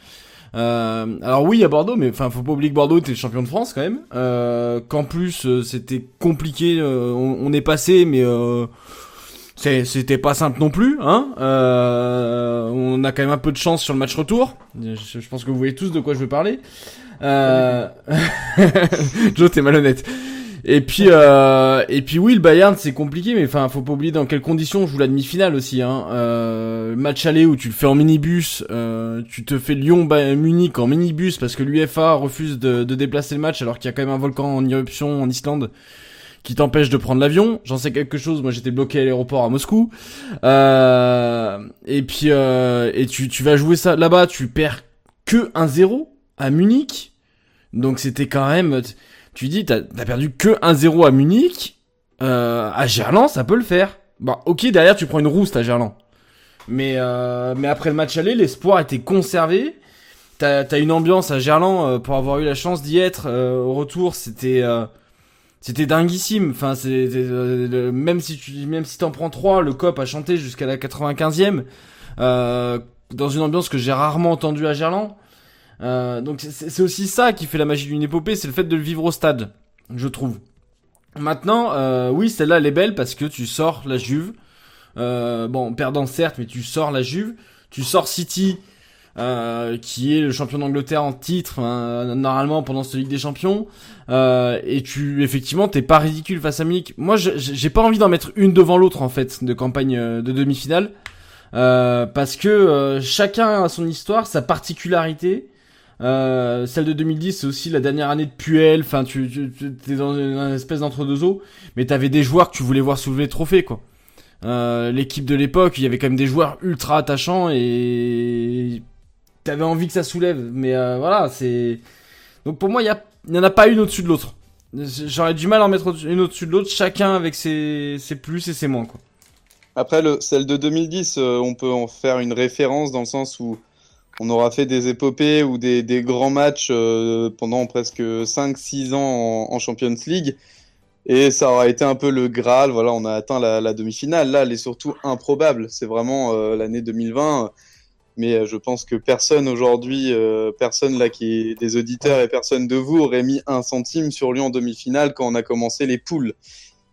Speaker 6: Euh, alors oui, à Bordeaux, mais enfin, faut pas oublier que Bordeaux était champion de France quand même. Euh, Qu'en plus, euh, c'était compliqué. Euh, on, on, est passé, mais euh, c'était pas simple non plus. Hein on a quand même un peu de chance sur le match retour. Je, je pense que vous voyez tous de quoi je veux parler. Joe, t'es malhonnête. Et puis euh, et puis oui, le Bayern c'est compliqué, mais enfin faut pas oublier dans quelles conditions on joue la demi-finale aussi. Hein. Euh, match aller où tu le fais en minibus, euh, tu te fais Lyon Munich en minibus parce que l'UFA refuse de, de, déplacer le match alors qu'il y a quand même un volcan en éruption en Islande qui t'empêche de prendre l'avion. J'en sais quelque chose. Moi, j'étais bloqué à l'aéroport à Moscou. Euh, et puis, euh, et tu, tu vas jouer ça là-bas. Tu perds que 1-0 à Munich. Donc c'était quand même, tu dis, t'as as perdu que 1-0 à Munich. Euh, à Gerland, ça peut le faire. Bah ok, derrière tu prends une rouste à Gerland. Mais, euh, mais après le match aller, l'espoir était conservé. T'as as une ambiance à Gerland euh, pour avoir eu la chance d'y être euh, au retour. C'était c'était dinguissime. Enfin, c'est même si tu même si t'en prends trois, le cop a chanté jusqu'à la 95e euh, dans une ambiance que j'ai rarement entendue à Gerland. Euh, donc c'est aussi ça qui fait la magie d'une épopée, c'est le fait de le vivre au stade, je trouve. Maintenant, euh, oui, celle-là elle est belle parce que tu sors la Juve. Euh, bon, perdant certes, mais tu sors la Juve, tu sors City. Qui est le champion d'Angleterre en titre hein, normalement pendant cette Ligue des Champions et tu effectivement t'es pas ridicule face à Munich moi j'ai pas envie d'en mettre une devant l'autre en fait de campagne de demi-finale parce que chacun a son histoire sa particularité euh, celle de 2010 c'est aussi la dernière année de Puel enfin tu, tu, t'es dans une, espèce d'entre-deux eaux mais t'avais des joueurs que tu voulais voir soulever le trophée quoi. Euh, l'équipe de l'époque il y avait quand même des joueurs ultra attachants et t'avais envie que ça soulève mais euh, voilà c'est donc pour moi il y, a... il y en a pas une au-dessus de l'autre. J'aurais du mal à en mettre une au-dessus de l'autre chacun avec ses, ses plus et ses moins quoi.
Speaker 3: Après, le, celle de 2010, euh, on peut en faire une référence dans le sens où on aura fait des épopées ou des, des grands matchs euh, pendant presque 5-6 ans en, en Champions League. Et ça aura été un peu le Graal. Voilà, on a atteint la, la demi-finale. Là, elle est surtout improbable. C'est vraiment euh, l'année 2020. Mais euh, je pense que personne aujourd'hui, euh, personne là qui est des auditeurs et personne de vous aurait mis un centime sur lui en demi-finale quand on a commencé les poules.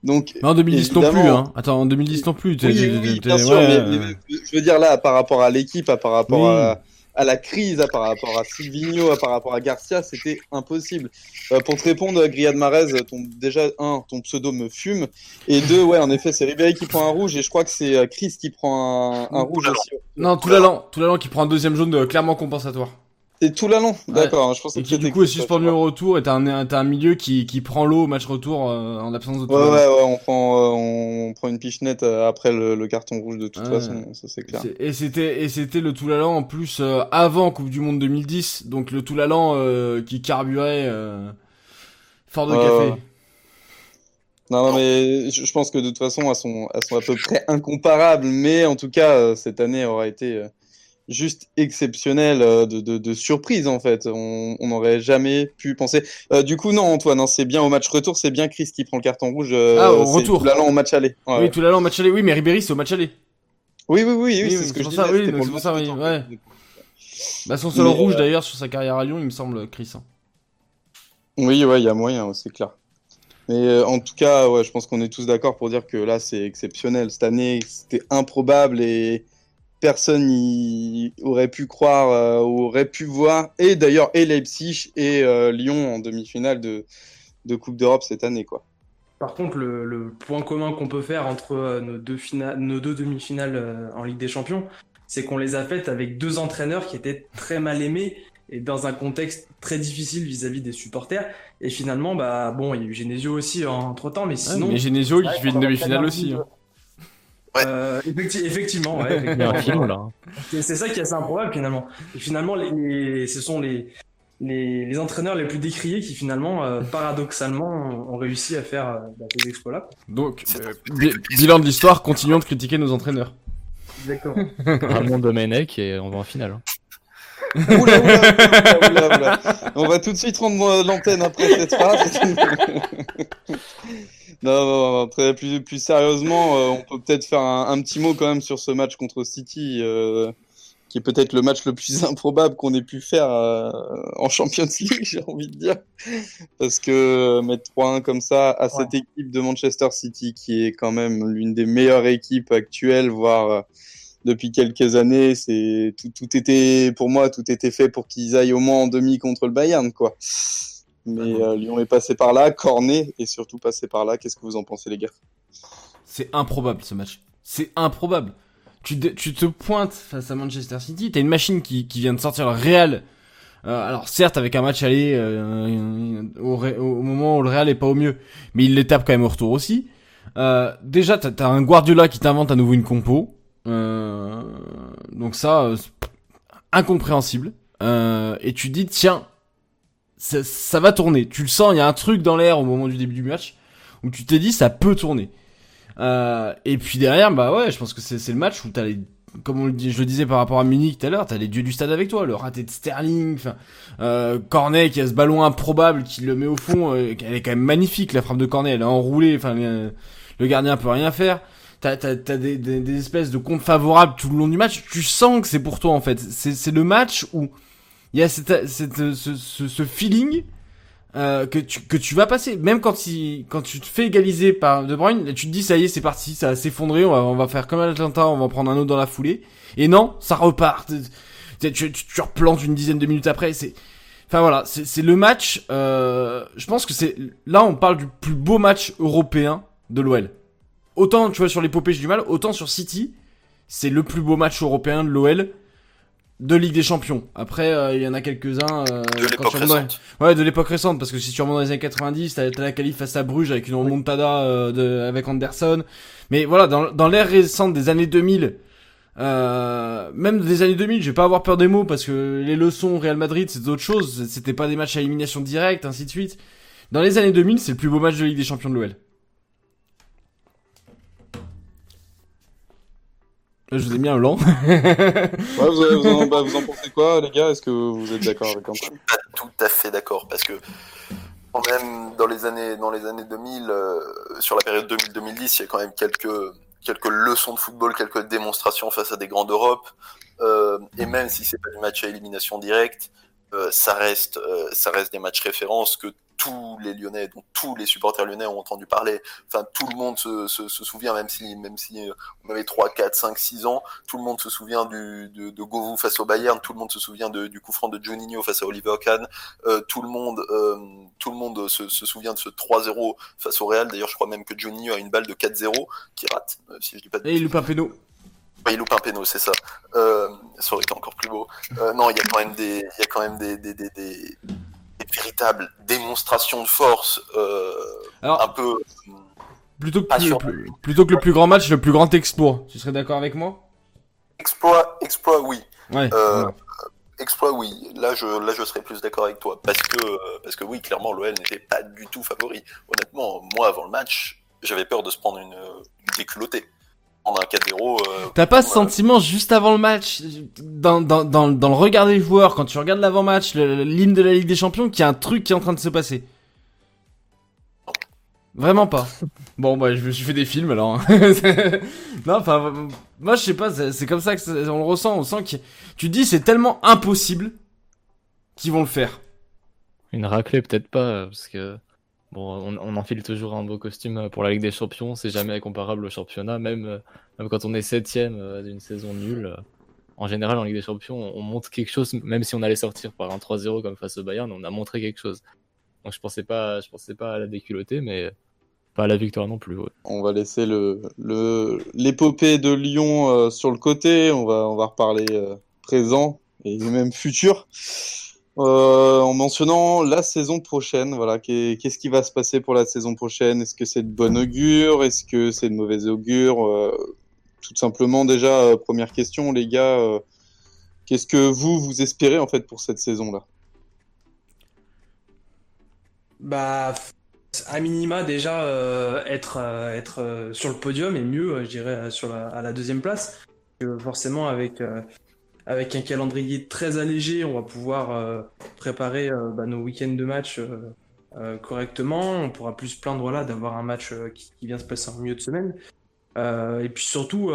Speaker 3: Donc,
Speaker 6: mais en 2010 non plus hein attends en 2010 non plus
Speaker 3: oui, bien sûr,
Speaker 6: ouais,
Speaker 3: mais,
Speaker 6: ouais.
Speaker 3: mais je veux dire là, par rapport à l'équipe, par rapport
Speaker 6: Oui.
Speaker 3: à, à la crise, à par rapport à Silvino, à par rapport à Garcia, c'était impossible. Euh, pour te répondre, Griad Marez, ton, déjà, un, ton pseudo me fume, et deux, ouais, en effet, c'est Ribéry qui prend un rouge, et je crois que c'est euh, Chris qui prend un, un rouge aussi.
Speaker 6: non tout l'allant tout l'allant qui prend un deuxième jaune euh, clairement compensatoire
Speaker 3: Tout l'allant, d'accord, je pensais
Speaker 6: et
Speaker 3: que
Speaker 6: qui du
Speaker 3: c'était
Speaker 6: coup est suspendu au retour et t'as un, milieu qui, qui prend l'eau au match retour euh, en l'absence de
Speaker 3: Ouais,
Speaker 6: tout
Speaker 3: ouais, ouais, on prend, euh, on prend une pichenette euh, après le, le carton rouge de toute
Speaker 6: Ouais.
Speaker 3: façon, ça c'est clair.
Speaker 6: Et c'était et c'était le Toulalan en plus euh, avant Coupe du Monde 2010, donc le Toulalan euh, qui carburait fort de café.
Speaker 3: Non, non, mais je pense que de toute façon, elles sont, elles sont à peu près incomparables, mais en tout cas, cette année aura été juste exceptionnelle euh, de, de, de surprise, en fait. On n'aurait jamais pu penser. Euh, du coup, non, Antoine, hein, c'est bien au match retour, c'est bien Chris qui prend le carton rouge. euh,
Speaker 6: Ah, au retour.
Speaker 3: L'allant au match aller. Ouais,
Speaker 6: Oui,
Speaker 3: ouais.
Speaker 6: Toulalan au match aller. Oui, mais Ribéry c'est au match aller.
Speaker 3: oui, oui, oui, oui,
Speaker 6: Oui,
Speaker 3: c'est ce que je disais.
Speaker 6: oui, c'est pour ça, oui, ouais. Bah son seul
Speaker 3: Mais,
Speaker 6: rouge
Speaker 3: euh,
Speaker 6: d'ailleurs sur sa carrière à Lyon, il me semble, Chris. hein.
Speaker 3: Oui, ouais, il y a moyen, c'est clair. Mais en tout cas, ouais, je pense qu'on est tous d'accord pour dire que là, c'est exceptionnel. Cette année, c'était improbable et personne n'y aurait pu croire euh, ou aurait pu voir. Et d'ailleurs, et Leipzig et euh, Lyon en demi-finale de, de Coupe d'Europe cette année, quoi.
Speaker 4: Par contre, le, le point commun qu'on peut faire entre euh, nos deux, fina- nos deux demi-finales euh, en Ligue des Champions, c'est qu'on les a faites avec deux entraîneurs qui étaient très mal aimés et dans un contexte très difficile vis-à-vis des supporters. Et finalement, bah bon, il y a eu Genesio aussi entre temps, mais
Speaker 6: Ouais,
Speaker 4: sinon.
Speaker 6: mais Genesio, il
Speaker 4: Ouais,
Speaker 6: fait une demi-finale aussi. hein.
Speaker 4: Euh, effecti- effectivement, ouais,
Speaker 7: Il y a un
Speaker 4: effectivement.
Speaker 7: film là.
Speaker 4: C'est ça qui est assez improbable finalement. Et finalement, les, les- ce sont les, les, les entraîneurs les plus décriés qui finalement, euh, paradoxalement, ont ont réussi à faire euh, bah, ces exploits-là.
Speaker 6: Donc, euh, bi- bilan de l'histoire, continuons de critiquer nos entraîneurs.
Speaker 4: Exactement.
Speaker 7: Ramon Domenech et on va en finale. hein.
Speaker 3: Oula, oula, oula, oula, oula. On va tout de suite rendre euh, l'antenne après cette phrase. non, non, non, très, plus, plus sérieusement, euh, on peut peut-être faire un, un petit mot quand même sur ce match contre City, euh, qui est peut-être le match le plus improbable qu'on ait pu faire euh, en Champions League, j'ai envie de dire. Parce que mettre 3-1 comme ça à cette équipe de Manchester City, qui est quand même l'une des meilleures équipes actuelles, voire depuis quelques années, c'est tout, tout était pour moi, tout était fait pour qu'ils aillent au moins en demi contre le Bayern, quoi. Mais euh, Lyon est passé par là, Cornet est surtout passé par là. Qu'est-ce que vous en pensez, les gars?
Speaker 6: C'est improbable ce match. C'est improbable. Tu, dé- tu te pointes face à Manchester City, t'as une machine qui, qui vient de sortir le Real. Euh, alors certes avec un match aller euh, au, au moment où le Real est pas au mieux, mais il les tape quand même au retour aussi. Euh, déjà t'as as un Guardiola qui t'invente à nouveau une compo. Euh, donc ça, euh, incompréhensible. euh, et tu te dis tiens, ça, ça va tourner. Tu le sens, il y a un truc dans l'air au moment du début du match où tu t'es dit ça peut tourner. Euh, et puis derrière, bah ouais, je pense que c'est le match où t'as les comme on je le disais par rapport à Munich tout à l'heure, t'as les dieux du stade avec toi, le raté de Sterling, euh, Cornet qui a ce ballon improbable qui le met au fond, euh, elle est quand même magnifique la frappe de Cornet, elle est enroulée, enfin le, gardien peut rien faire. T'as t'as t'as des, des, espèces de comptes favorables tout le long du match. Tu sens que c'est pour toi en fait. C'est le match où il y a cette, ce, ce, ce feeling euh, que tu que tu vas passer. Même quand il quand tu te fais égaliser par De Bruyne, tu te dis ça y est c'est parti, ça va s'effondrer, on va on va faire comme à l'Atlanta, on va en prendre un autre dans la foulée. Et non, ça repart. Tu, tu, tu, replantes une dizaine de minutes après. C'est Enfin voilà, c'est c'est le match. Euh, je pense que c'est là on parle du plus beau match européen de l'OL. Autant tu vois sur l'épopée j'ai du mal, autant sur City, c'est le plus beau match européen de l'OL de Ligue des Champions. Après euh, il y en a quelques-uns euh,
Speaker 5: De l'époque
Speaker 6: dans-
Speaker 5: récente.
Speaker 6: Ouais, de l'époque récente parce que si tu remontes dans les années 90, t'as la qualif face à Bruges avec une remontada euh, de, avec Anderson. Mais voilà, dans, dans l'ère récente des années 2000, euh, même des années 2000, je vais pas avoir peur des mots parce que les leçons au Real Madrid, c'est autre chose. C'était pas des matchs à élimination directe, ainsi de suite. Dans les années 2000, c'est le plus beau match de Ligue des Champions de l'OL. Je vous ai mis un lent.
Speaker 3: Ouais, vous, avez- vous en, bah, vous en pensez quoi, les gars? Est-ce que vous êtes d'accord avec
Speaker 5: Je
Speaker 3: Antoine
Speaker 5: suis pas tout à fait d'accord parce que quand même dans les années dans les années 2000 euh, sur la période 2000-2010 il y a quand même quelques quelques leçons de football quelques démonstrations face à des grands d'Europe euh, et même si c'est pas du match à élimination directe euh, ça reste euh, ça reste des matchs références que tous les Lyonnais dont tous les supporters lyonnais ont entendu parler enfin tout le monde se, se, se souvient même si même si euh, on avait 3 4 5 6 ans tout le monde se souvient du de, de Govou face au Bayern tout le monde se souvient de, du coup franc de Juninho face à Oliver Kahn euh, tout le monde, euh, tout le monde se, se souvient de ce 3-0 face au Real. D'ailleurs, je crois même que Juninho a une balle de 4-0 qui rate, euh, si je dis pas de
Speaker 6: Et il loupe un péno.
Speaker 5: Il loupe un péno, c'est ça. Euh, ça aurait été encore plus beau. Euh, non, il y a quand même des, il y a quand même des, des, des, des, des véritables démonstrations de force, euh,
Speaker 6: Alors,
Speaker 5: un peu.
Speaker 6: plutôt que, plus- plus- plutôt que le plus grand match, le plus grand exploit. Tu serais d'accord avec moi?
Speaker 5: Exploit, exploit, oui.
Speaker 6: Ouais.
Speaker 5: Euh. Exploit, oui. Là, je, là, je serais plus d'accord avec toi. Parce que, parce que oui, clairement, l'OL n'était pas du tout favori. Honnêtement, moi, avant le match, j'avais peur de se prendre une, une déculottée. Prendre un 4-0. euh,
Speaker 6: T'as pas ce
Speaker 5: euh,
Speaker 6: sentiment juste avant le match, dans, dans, dans, dans le regard des joueurs, quand tu regardes l'avant-match, l'hymne de la Ligue des Champions, qu'il y a un truc qui est en train de se passer? Vraiment pas. Bon, bah, je me suis fait des films alors. hein. non, enfin, moi je sais pas, c'est comme ça que ça- on le ressent. On sent que tu te dis c'est tellement impossible qu'ils vont le faire.
Speaker 7: Une raclée, peut-être pas, parce que on, on enfile toujours un beau costume euh, pour la Ligue des Champions, c'est jamais comparable au championnat, même, euh, quand on est septième euh, d'une saison nulle. En général, en Ligue des Champions, on, on montre quelque chose, même si on allait sortir par un 3-0 comme face au Bayern, on a montré quelque chose. Donc je pensais pas, je pensais pas à la déculottée, mais pas à la victoire non plus.
Speaker 3: On va laisser l'épopée de Lyon sur le côté. On va on va reparler présent et même futur. Euh, en mentionnant la saison prochaine, voilà, qu'est- qu'est-ce qui va se passer pour la saison prochaine? Est-ce que c'est de bon augure? Est-ce que c'est de mauvais augure? Euh, Tout simplement, déjà, euh, première question, les gars, qu'est-ce que vous vous espérez en fait pour cette saison-là?
Speaker 4: Bah, à minima déjà être être sur le podium et mieux, je dirais, sur la, à la deuxième place. Forcément avec avec un calendrier très allégé, on va pouvoir euh, préparer euh, bah, nos week-ends de match euh, correctement. On pourra plus se plaindre d'avoir un match qui, qui vient se passer en milieu de semaine. Et puis surtout,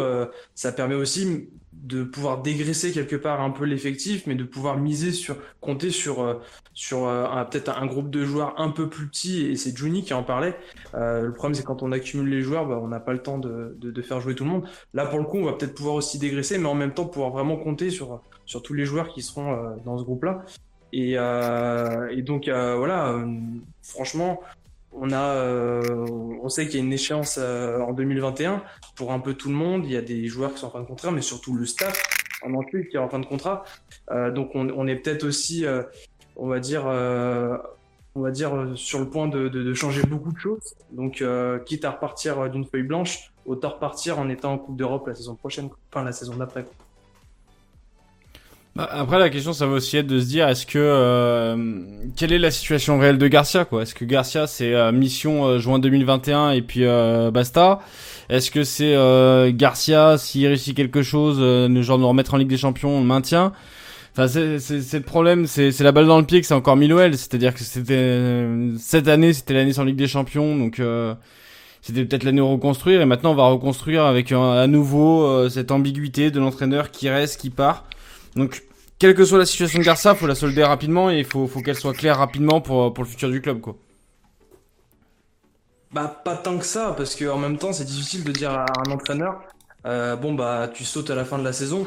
Speaker 4: ça permet aussi de pouvoir dégraisser quelque part un peu l'effectif, mais de pouvoir miser sur, compter sur, euh, sur euh, peut-être un groupe de joueurs un peu plus petit, et c'est Juni qui en parlait. Euh, le problème, c'est quand on accumule les joueurs, bah, on n'a pas le temps de, de, de faire jouer tout le monde. Là, pour le coup, on va peut-être pouvoir aussi dégraisser, mais en même temps pouvoir vraiment compter sur, sur tous les joueurs qui seront euh, dans ce groupe-là. Et, euh, et donc, euh, voilà, franchement, on a, euh, on sait qu'il y a une échéance euh, en 2021 pour un peu tout le monde. Il y a des joueurs qui sont en fin de contrat, mais surtout le staff en entier qui est en fin de contrat. Euh, donc on, on est peut-être aussi, euh, on va dire, euh, on va dire sur le point de, de, de changer beaucoup de choses. Donc euh, quitte à repartir d'une feuille blanche, autant repartir en étant en Coupe d'Europe la saison prochaine, enfin la saison d'après.
Speaker 6: Bah, après, la question, ça va aussi être de se dire, est-ce que euh, quelle est la situation réelle de Garcia, quoi? Est-ce que Garcia, c'est euh, mission euh, juin 2021 et puis euh, basta? Est-ce que c'est euh, Garcia, s'il réussit quelque chose, euh, genre nous remettre en Ligue des Champions, on le maintient? Enfin, c'est le problème, c'est la balle dans le pied que c'est encore mis l'OL. C'est-à-dire que c'était cette année, c'était l'année sans Ligue des Champions, donc c'était peut-être l'année de reconstruire. Et maintenant, on va reconstruire avec à nouveau cette ambiguïté de l'entraîneur qui reste, qui part. Donc, quelle que soit la situation de Garça, faut la solder rapidement et il faut, faut qu'elle soit claire rapidement pour, pour le futur du club, quoi.
Speaker 4: Bah pas tant que ça, parce que en même temps c'est difficile de dire à un entraîneur, euh, bon bah tu sautes à la fin de la saison.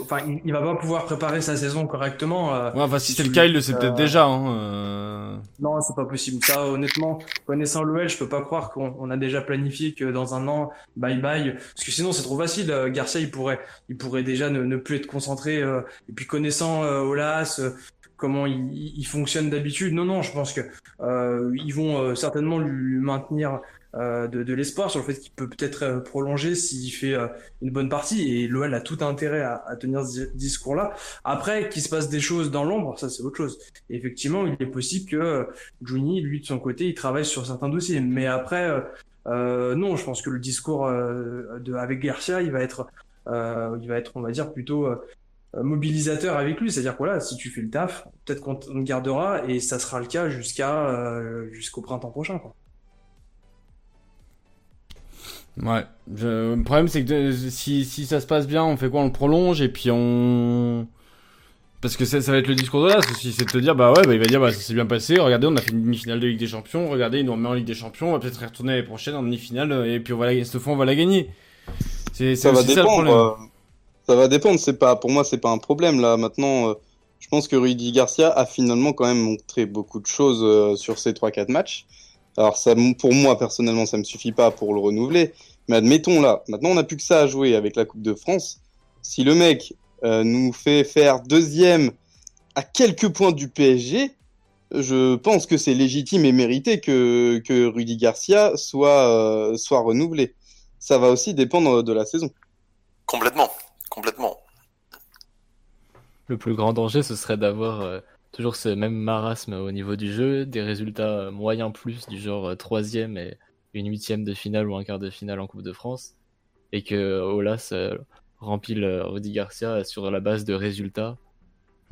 Speaker 4: Enfin il, il va pas pouvoir préparer sa saison correctement. euh,
Speaker 6: Ouais, enfin, si c'est le cas, il le sait
Speaker 4: euh,
Speaker 6: peut-être déjà. Hein, euh.
Speaker 4: Non, c'est pas possible. Ça, honnêtement, connaissant l'OL, je peux pas croire qu'on on a déjà planifié que dans un an, bye bye. Parce que sinon, c'est trop facile. Euh, Garcia, il pourrait, il pourrait déjà ne, ne plus être concentré. euh, et puis connaissant euh, Olas, euh, comment il, fonctionne d'habitude. Non, non, je pense que euh, ils vont euh, certainement lui, lui maintenir euh, de, de l'espoir sur le fait qu'il peut peut-être euh, prolonger s'il fait euh, une bonne partie. Et l'OL a tout intérêt à, à tenir ce discours-là. Après, qu'il se passe des choses dans l'ombre, ça c'est autre chose. Effectivement, il est possible que euh, Juni, lui de son côté, il travaille sur certains dossiers. Mais après, euh, euh, non, je pense que le discours euh, de avec Garcia, il va être, euh, il va être, on va dire plutôt euh, mobilisateur avec lui. C'est-à-dire que voilà, si tu fais le taf, peut-être qu'on te gardera et ça sera le cas jusqu'à euh, jusqu'au printemps prochain. Quoi.
Speaker 6: Ouais. Je- Le problème, c'est que de- si, si ça se passe bien, on fait quoi? On le prolonge et puis on. Parce que ça, ça va être le discours de là, aussi, c'est de te dire, bah ouais, bah, il va dire, bah ça s'est bien passé, regardez, on a fait une demi-finale de Ligue des Champions, regardez, il nous remet en Ligue des Champions, on va peut-être y retourner l'année prochaine en demi-finale, euh, et puis on va la... cette fois, on va la gagner. C'est
Speaker 3: Ça va
Speaker 6: ça
Speaker 3: dépendre. euh, Ça va dépendre. C'est pas, pour moi, c'est pas un problème là. Maintenant, euh, je pense que Rudy Garcia a finalement quand même montré beaucoup de choses euh, sur ces 3-4 matchs. Alors ça, pour moi personnellement, ça me suffit pas pour le renouveler. Mais admettons là, maintenant on n'a plus que ça à jouer avec la Coupe de France. Si le mec euh, nous fait faire deuxième à quelques points du PSG, je pense que c'est légitime et mérité que, que Rudy Garcia soit, euh, soit renouvelé. Ça va aussi dépendre de la saison.
Speaker 5: Complètement, complètement.
Speaker 7: Le plus grand danger, ce serait d'avoir euh, toujours ce même marasme au niveau du jeu, des résultats moyens plus, du genre euh, troisième et une huitième de finale ou un quart de finale en Coupe de France, et que Olas euh, rempile Rudy Garcia sur la base de résultats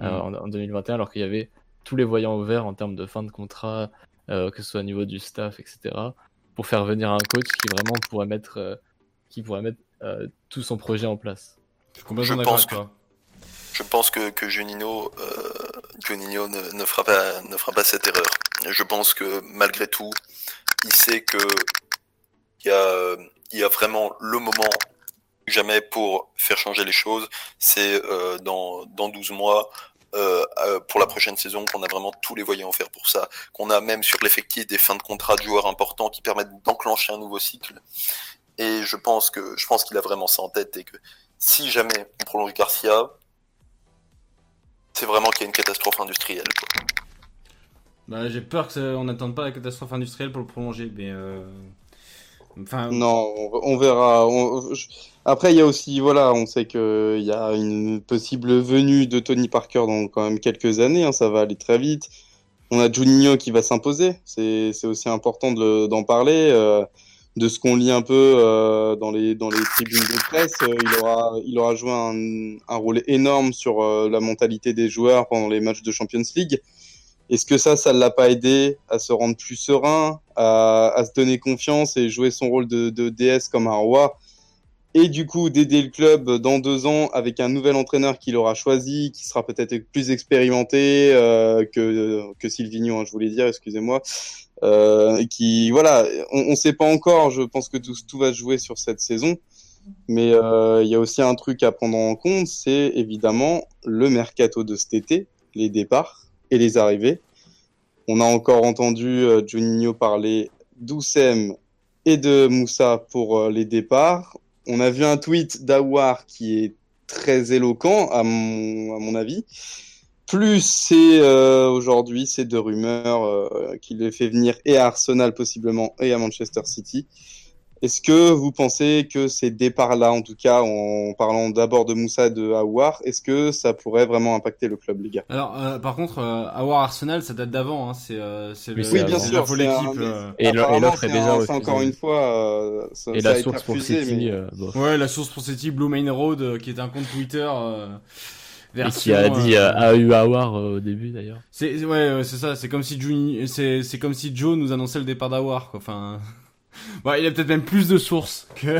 Speaker 7: euh, en, en 2021, alors qu'il y avait tous les voyants ouverts en termes de fin de contrat, euh, que ce soit au niveau du staff, etc., pour faire venir un coach qui vraiment pourrait mettre, euh, qui pourrait mettre euh, tout son projet en place.
Speaker 6: Je
Speaker 5: pense
Speaker 6: toi.
Speaker 5: Je pense que, que Juninho, euh, Juninho ne, ne, fera pas, ne fera pas cette erreur. Je pense que malgré tout, il sait que il y a, y a vraiment le moment jamais pour faire changer les choses. C'est euh, dans, dans 12 mois, euh, euh, pour la prochaine saison, qu'on a vraiment tous les voyants faire pour ça, qu'on a même sur l'effectif des fins de contrat de joueurs importants qui permettent d'enclencher un nouveau cycle. Et je pense que je pense qu'il a vraiment ça en tête et que si jamais on prolonge Garcia, c'est vraiment qu'il y a une catastrophe industrielle. Quoi.
Speaker 6: Bah, j'ai peur qu'on n'attende pas la catastrophe industrielle pour le prolonger, mais euh...
Speaker 3: enfin... non, on, verra. Après, il y a aussi, voilà, on sait qu'il y a une possible venue de Tony Parker dans quand même quelques années. Hein, ça va aller très vite. On a Juninho qui va s'imposer. C'est aussi important d'en de, parler. Euh, de ce qu'on lit un peu euh, dans les dans les tribunes de presse, il aura il aura joué un, un rôle énorme sur la mentalité des joueurs pendant les matchs de Champions League. Est-ce que ça, ça l'a pas aidé à se rendre plus serein, à, à, se donner confiance et jouer son rôle de, de DS comme un roi et du coup d'aider le club dans deux ans avec un nouvel entraîneur qu'il aura choisi, qui sera peut-être plus expérimenté euh, que que Silvino, hein, je voulais dire, excusez-moi, euh, qui voilà, on ne sait pas encore. Je pense que tout, tout va se jouer sur cette saison, mais il euh, y a aussi un truc à prendre en compte, c'est évidemment le mercato de cet été, les départs et les arrivées. On a encore entendu euh, Juninho parler d'Oussem et de Moussa pour euh, les départs. On a vu un tweet d'Awar qui est très éloquent à mon, avis. Plus c'est euh, aujourd'hui ces deux rumeurs euh, qui les fait venir et à Arsenal possiblement et à Manchester City. Est-ce que vous pensez que ces départs-là, en tout cas en parlant d'abord de Moussa et de Aouar, est-ce que ça pourrait vraiment impacter le club, les gars?
Speaker 6: Alors, euh, par contre, euh, Aouar Arsenal, ça date d'avant. Hein, c'est euh, le-
Speaker 7: oui, bien
Speaker 3: sûr, c'est un-
Speaker 6: l'équipe. euh.
Speaker 7: Et le- et
Speaker 3: Apparemment,
Speaker 7: l'offre est
Speaker 3: c'est
Speaker 7: déjà
Speaker 3: un- c'est encore une fois. euh, ça-
Speaker 7: Et
Speaker 3: ça a
Speaker 7: la
Speaker 3: été
Speaker 7: source pour
Speaker 3: refusé,
Speaker 7: City,
Speaker 3: mais-
Speaker 7: euh.
Speaker 6: Ouais, la source pour City, Blue Main Road, euh, qui est un compte Twitter. euh,
Speaker 7: Et
Speaker 6: version,
Speaker 7: qui a dit
Speaker 6: euh,
Speaker 7: euh, a eu avoir euh, au début d'ailleurs.
Speaker 6: C'est ouais, c'est ça. C'est comme si Juni- c'est c'est comme si Joe nous annonçait le départ d'Awar. quoi. Enfin, bon, il a peut-être même plus de sources que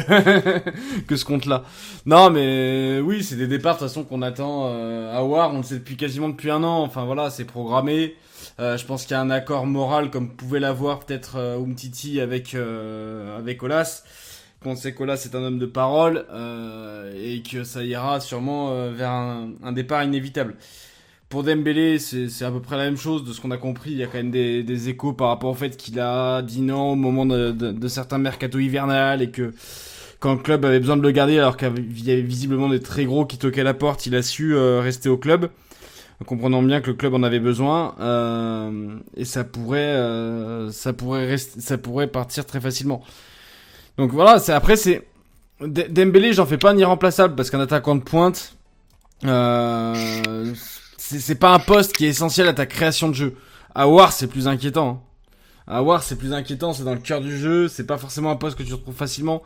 Speaker 6: que ce compte-là. Non, mais oui, c'est des départs de toute façon qu'on attend. Euh, Awar, on le sait depuis quasiment depuis un an. Enfin voilà, c'est programmé. Euh, je pense qu'il y a un accord moral comme pouvait l'avoir peut-être euh, Umtiti avec euh, avec Olas. Qu'on sait qu'Olas c'est un homme de parole euh, et que ça ira sûrement vers un, un départ inévitable. Pour Dembélé, c'est à peu près la même chose de ce qu'on a compris. Il y a quand même des, des échos par rapport au fait qu'il a dit non au moment de, de, de certains mercato hivernal et que quand le club avait besoin de le garder alors qu'il y avait visiblement des très gros qui toquaient la porte, il a su euh, rester au club, comprenant bien que le club en avait besoin euh, et ça pourrait, euh, ça pourrait rester, ça pourrait partir très facilement. Donc voilà, c'est après c'est Dembélé, j'en fais pas un irremplaçable parce qu'un attaquant de pointe, euh, c'est pas un poste qui est essentiel à ta création de jeu. À War, c'est plus inquiétant. hein. À War, c'est plus inquiétant, c'est dans le cœur du jeu, c'est pas forcément un poste que tu retrouves facilement.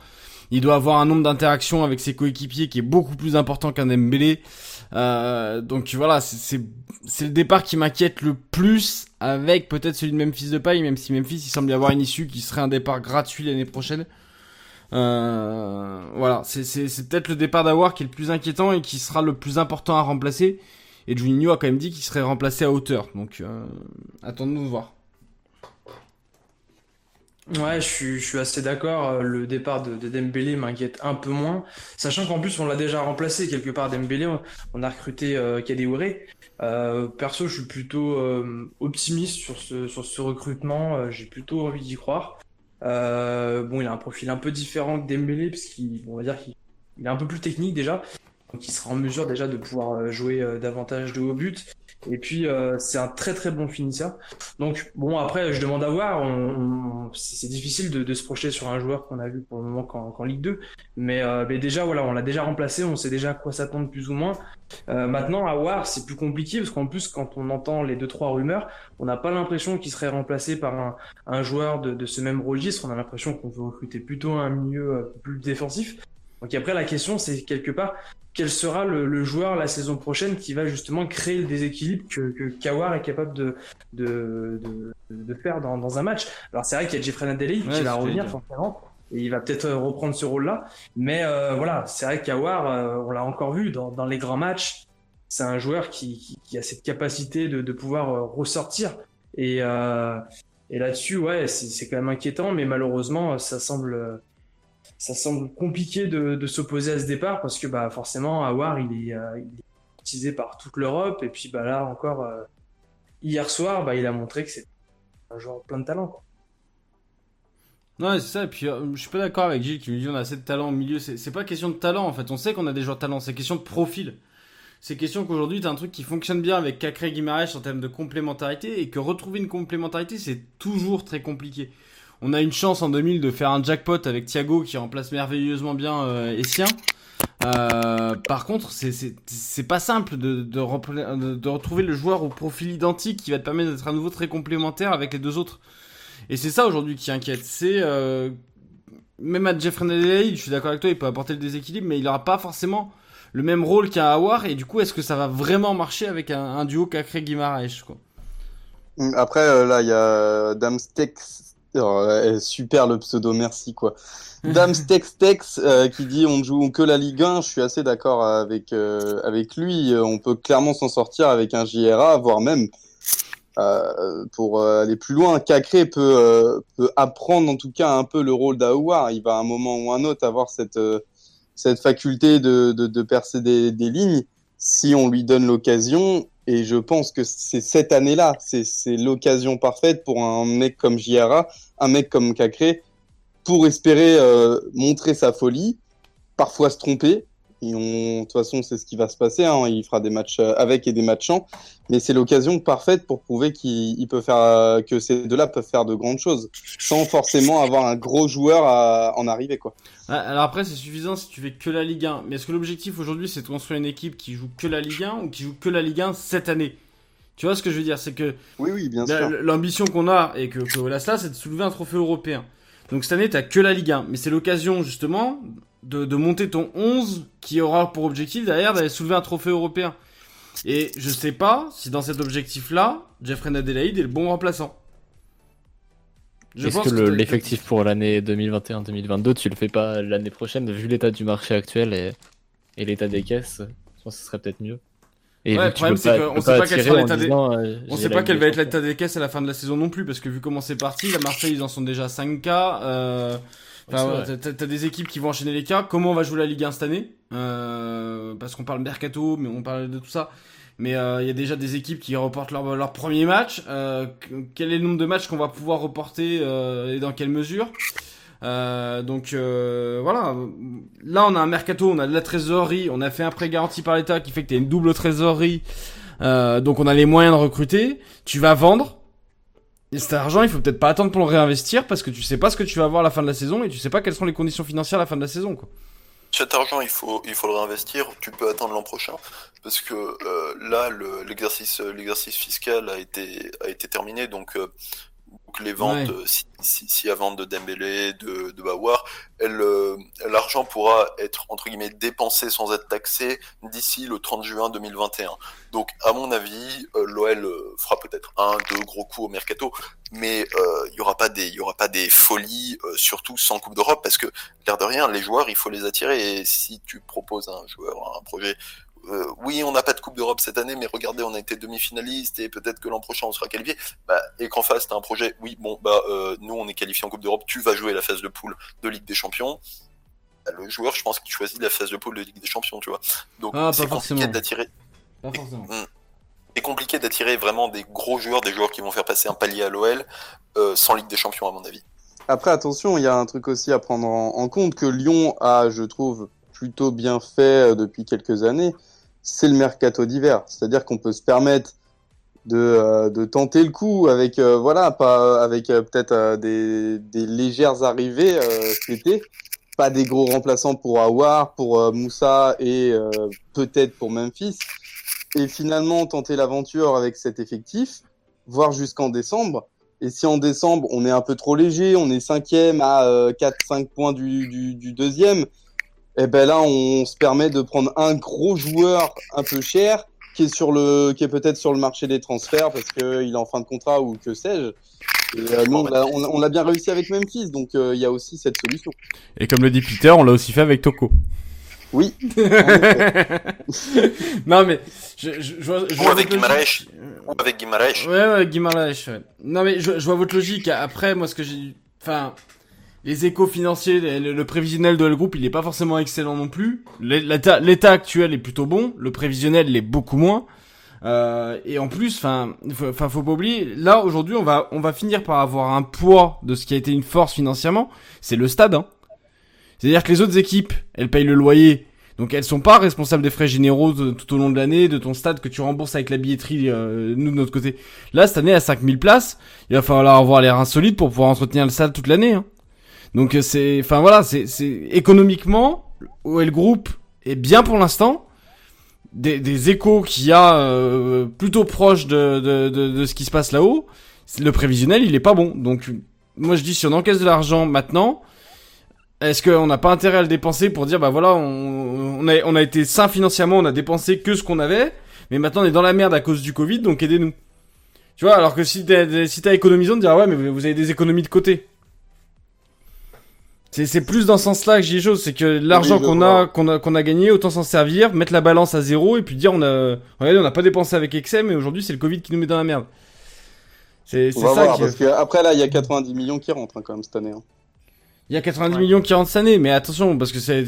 Speaker 6: Il doit avoir un nombre d'interactions avec ses coéquipiers qui est beaucoup plus important qu'un Dembélé. Euh, donc voilà, c'est- le départ qui m'inquiète le plus avec peut-être celui de Memphis de paille, même si Memphis il semble y avoir une issue qui serait un départ gratuit l'année prochaine. Euh, voilà, c'est peut-être le départ d'Awar qui est le plus inquiétant et qui sera le plus important à remplacer. Et Juninho a quand même dit qu'il serait remplacé à hauteur. Donc, euh, attendons de voir.
Speaker 4: Ouais, je suis, assez d'accord. Euh, Le départ de, de Dembélé m'inquiète un peu moins, sachant qu'en plus on l'a déjà remplacé quelque part. Dembélé, on, a recruté euh. Euh, perso, je suis plutôt optimiste sur ce recrutement. J'ai plutôt envie d'y croire. Bon, il a un profil un peu différent que Dembélé, parce qu'il, on va dire qu'il il est un peu plus technique déjà, donc il sera en mesure déjà de pouvoir euh, jouer euh, davantage de haut but. Et puis euh, c'est un très très bon finisseur. Donc bon après je demande à voir, on, on- c'est difficile de, de se projeter sur un joueur qu'on a vu pour le moment qu'en Ligue 2, mais, euh, déjà voilà on l'a déjà remplacé, on sait déjà à quoi s'attendre plus ou moins. Euh, maintenant à voir c'est plus compliqué parce qu'en plus quand on entend les deux trois rumeurs, on n'a pas l'impression qu'il serait remplacé par un, un joueur de, de ce même registre, on a l'impression qu'on veut recruter plutôt un milieu euh, plus défensif. Donc après la question c'est quelque part quel sera le, le joueur la saison prochaine qui va justement créer le déséquilibre que, que Kawar est capable de, de, de, de faire dans, dans un match. Alors c'est vrai qu'il y a Jeffrey Nadeli
Speaker 6: Ouais,
Speaker 4: qui va revenir forcément et il va peut-être euh, reprendre ce rôle-là. Mais euh, voilà, c'est vrai que Kawar, euh, on l'a encore vu dans, dans les grands matchs, c'est un joueur qui, qui, qui a cette capacité de, de pouvoir euh, ressortir. Et, euh, et là-dessus, ouais, c'est c'est quand même inquiétant, mais malheureusement, ça semble ça semble compliqué de, s'opposer à ce départ parce que bah forcément Awar il est, euh, utilisé par toute l'Europe et puis bah là encore euh, hier soir bah il a montré que c'est un joueur plein de talent quoi.
Speaker 6: Ouais, c'est ça. Et puis, euh, je suis pas d'accord avec Gilles qui lui dit on a assez de talent au milieu. C'est pas question de talent en fait. On sait qu'on a des joueurs de talent. C'est question de profil. C'est question qu'aujourd'hui, t'as un truc qui fonctionne bien avec Cacré Guimaraes en termes de complémentarité et que retrouver une complémentarité, c'est toujours très compliqué. On a une chance en 2000 de faire un jackpot avec Thiago qui remplace merveilleusement bien euh, Essien. Euh, par contre, c'est- pas simple de, de, de- retrouver le joueur au profil identique qui va te permettre d'être à nouveau très complémentaire avec les deux autres. Et c'est ça aujourd'hui qui inquiète. C'est euh, même à Jeffrey Nadal, je suis d'accord avec toi, il peut apporter le déséquilibre, mais il aura pas forcément le même rôle qu'un Awar. Et du coup, est-ce que ça va vraiment marcher avec un, un duo Cacré Guimaraes quoi?
Speaker 3: Après, euh, là, il y a Damstex. Oh, super le pseudo, merci quoi. Damstextex euh, qui dit on ne joue que la Ligue 1. Je suis assez d'accord avec euh, avec lui. Euh, On peut clairement s'en sortir avec un JRA, voire même euh, pour aller plus loin. Cacré peut peut apprendre en tout cas un peu le rôle d'Aouar. Il va à un moment ou un autre avoir cette cette faculté de de, de percer des, des lignes si on lui donne l'occasion. Et je pense que c'est cette année-là, c'est l'occasion parfaite pour un mec comme JRA, un mec comme Cacré, pour espérer euh, montrer sa folie, parfois se tromper, Ont, de toute façon, c'est ce qui va se passer. Hein. Il fera des matchs euh, avec et des matchs sans. Mais c'est l'occasion parfaite pour prouver qu'il il peut faire, euh, que ces deux-là peuvent faire de grandes choses, sans forcément avoir un gros joueur à en arriver, quoi.
Speaker 6: Ah, Alors après, c'est suffisant si tu fais que la Ligue 1. Mais est-ce que l'objectif aujourd'hui, c'est de construire une équipe qui joue que la Ligue 1 ou qui joue que la Ligue 1 cette année? Tu vois ce que je veux dire? C'est que
Speaker 3: Oui, oui, bien sûr.
Speaker 6: l'ambition qu'on a et que, que Olasla, c'est de soulever un trophée européen. Donc cette année, t'as que la Ligue 1. Mais c'est l'occasion, justement, de, de monter ton 11 qui aura pour objectif derrière d'aller soulever un trophée européen. Et je sais pas si dans cet objectif-là, Jeffrey Adelaide est le bon remplaçant. Je
Speaker 7: Est-ce
Speaker 6: pense
Speaker 7: que le- l'effectif pour l'année 2021-2022, tu le fais pas l'année prochaine, vu l'état du marché actuel et, et l'état des caisses Je pense que ce serait peut-être mieux. Et
Speaker 6: Ouais, le problème, c'est qu'on sait pas quel sera l'état des-
Speaker 7: euh,
Speaker 6: On sait pas quel va être l'état des caisses à la fin de la saison non plus, parce que vu comment c'est parti, la Marseille ils en sont déjà à 5 cas. Euh... enfin,
Speaker 7: Ouais, vrai.
Speaker 6: t'as- T'as des équipes qui vont enchaîner les cas. Comment on va jouer la Ligue 1 cette année? Euh... Parce qu'on parle mercato, mais on parle de tout ça. Mais euh, il y a déjà des équipes qui reportent leur, leur premier match. Euh, quel est le nombre de matchs qu'on va pouvoir reporter euh, et dans quelle mesure? Euh, donc euh, voilà, là on a un mercato, on a de la trésorerie, on a fait un prêt garanti par l'État qui fait que tu as une double trésorerie, euh, donc on a les moyens de recruter. Tu vas vendre, et cet argent il faut peut-être pas attendre pour le réinvestir parce que tu sais pas ce que tu vas avoir à la fin de la saison et tu sais pas quelles sont les conditions financières à la fin de la saison quoi.
Speaker 5: Cet argent, il faut, il faut le réinvestir. Tu peux attendre l'an prochain parce que euh, là, le- l'exercice, l'exercice fiscal a été, a été terminé. Donc, euh, donc les ventes,
Speaker 6: Ouais.
Speaker 5: euh, si, si, si la vente de Dembélé, de, de Bawar, euh, l'argent pourra être entre guillemets dépensé sans être taxé d'ici le 30 juin 2021. Donc, à mon avis, euh, l'OL euh, fera peut-être un, deux gros coups au mercato, mais euh, il y aura pas des, y aura pas des folies, euh, surtout sans Coupe d'Europe, parce que l'air de rien, les joueurs, il faut les attirer. Et si tu proposes à un joueur un projet, euh, oui, on n'a pas de Coupe d'Europe cette année, mais regardez, on a été demi-finaliste et peut-être que l'an prochain on sera qualifié. Bah, et qu'en face, t'as un projet, oui, bon, bah, euh, nous on est qualifié en Coupe d'Europe, tu vas jouer la phase de poule de Ligue des Champions. Bah, le joueur, je pense qu'il choisit la phase de poule de Ligue des Champions, tu vois. Donc,
Speaker 6: Ah,
Speaker 5: c'est compliqué d'attirer.
Speaker 6: Forcément.
Speaker 5: C'est compliqué d'attirer vraiment des gros joueurs, des joueurs qui vont faire passer un palier à l'OL euh, sans Ligue des Champions, à mon avis.
Speaker 3: Après, attention, il y a un truc aussi à prendre en, en compte que Lyon a, je trouve, plutôt bien fait depuis quelques années. C'est le mercato d'hiver. C'est-à-dire qu'on peut se permettre de, euh, de tenter le coup avec, euh, voilà, pas avec euh, peut-être euh, des, des légères arrivées euh, cet été. Pas des gros remplaçants pour Awar, pour euh, Moussa et euh, peut-être pour Memphis. Et finalement, tenter l'aventure avec cet effectif, voire jusqu'en décembre. Et si en décembre, on est un peu trop léger, on est cinquième à euh, 4-5 points du, du, du deuxième, et ben là, on se permet de prendre un gros joueur un peu cher qui est sur le, qui est peut-être sur le marché des transferts parce que il est en fin de contrat ou que sais-je. Et euh, nous, on l'a- bien réussi avec Memphis, donc euh, il y a aussi cette solution.
Speaker 6: Et comme le dit Peter, on l'a aussi fait avec Toko.
Speaker 3: Oui.
Speaker 6: non mais je, je, je vois, je
Speaker 5: Ou
Speaker 6: vois
Speaker 5: avec. Guimaraes. Ou avec Guimaraes.
Speaker 6: Ouais, ouais, Guimaraes, ouais. Non, mais je, je vois votre logique. Après, moi, ce que j'ai... Enfin, les échos financiers, le, le prévisionnel de le groupe, il est pas forcément excellent non plus. L'état actuel est plutôt bon. Le prévisionnel l'est beaucoup moins. Euh, et en plus, enfin, faut, faut pas oublier. Là, aujourd'hui, on va, on va finir par avoir un poids de ce qui a été une force financièrement. C'est le stade, hein. C'est-à-dire que les autres équipes, elles payent le loyer. Donc elles sont pas responsables des frais généraux tout au long de l'année, de ton stade que tu rembourses avec la billetterie, euh, nous de notre côté. Là, cette année, à 5000 places, il va falloir avoir les reins solides pour pouvoir entretenir le stade toute l'année. Hein. Donc euh, c'est, enfin voilà, c'est, économiquement, OL Group est bien pour l'instant. Des, des échos qu'il y a euh, plutôt proches de, de, de, ce qui se passe là-haut, le prévisionnel, il est pas bon. Donc moi je dis si on encaisse de l'argent maintenant, est-ce qu'on n'a pas intérêt à le dépenser pour dire bah voilà on, a, on a été sain financièrement, on a dépensé que ce qu'on avait, mais maintenant on est dans la merde à cause du Covid, donc aidez-nous. Tu vois, alors que si t'as si économisé, on te dira ouais mais vous avez des économies de côté. C'est c'est plus dans ce sens-là que j'ai les choses, c'est que l'argent
Speaker 3: Oui,
Speaker 6: qu'on a qu'on a qu'on a gagné, autant s'en servir, mettre la balance à zéro et puis dire on a regardez on n'a pas dépensé avec excès, mais aujourd'hui c'est le Covid qui nous met dans la merde. C'est ça
Speaker 3: voir,
Speaker 6: qui
Speaker 3: parce que après là, il y a 90 millions qui rentrent hein, quand même cette année. hein.
Speaker 6: Il y a 90
Speaker 4: Ouais.
Speaker 6: millions qui rentrent cette année, mais attention, parce que c'est,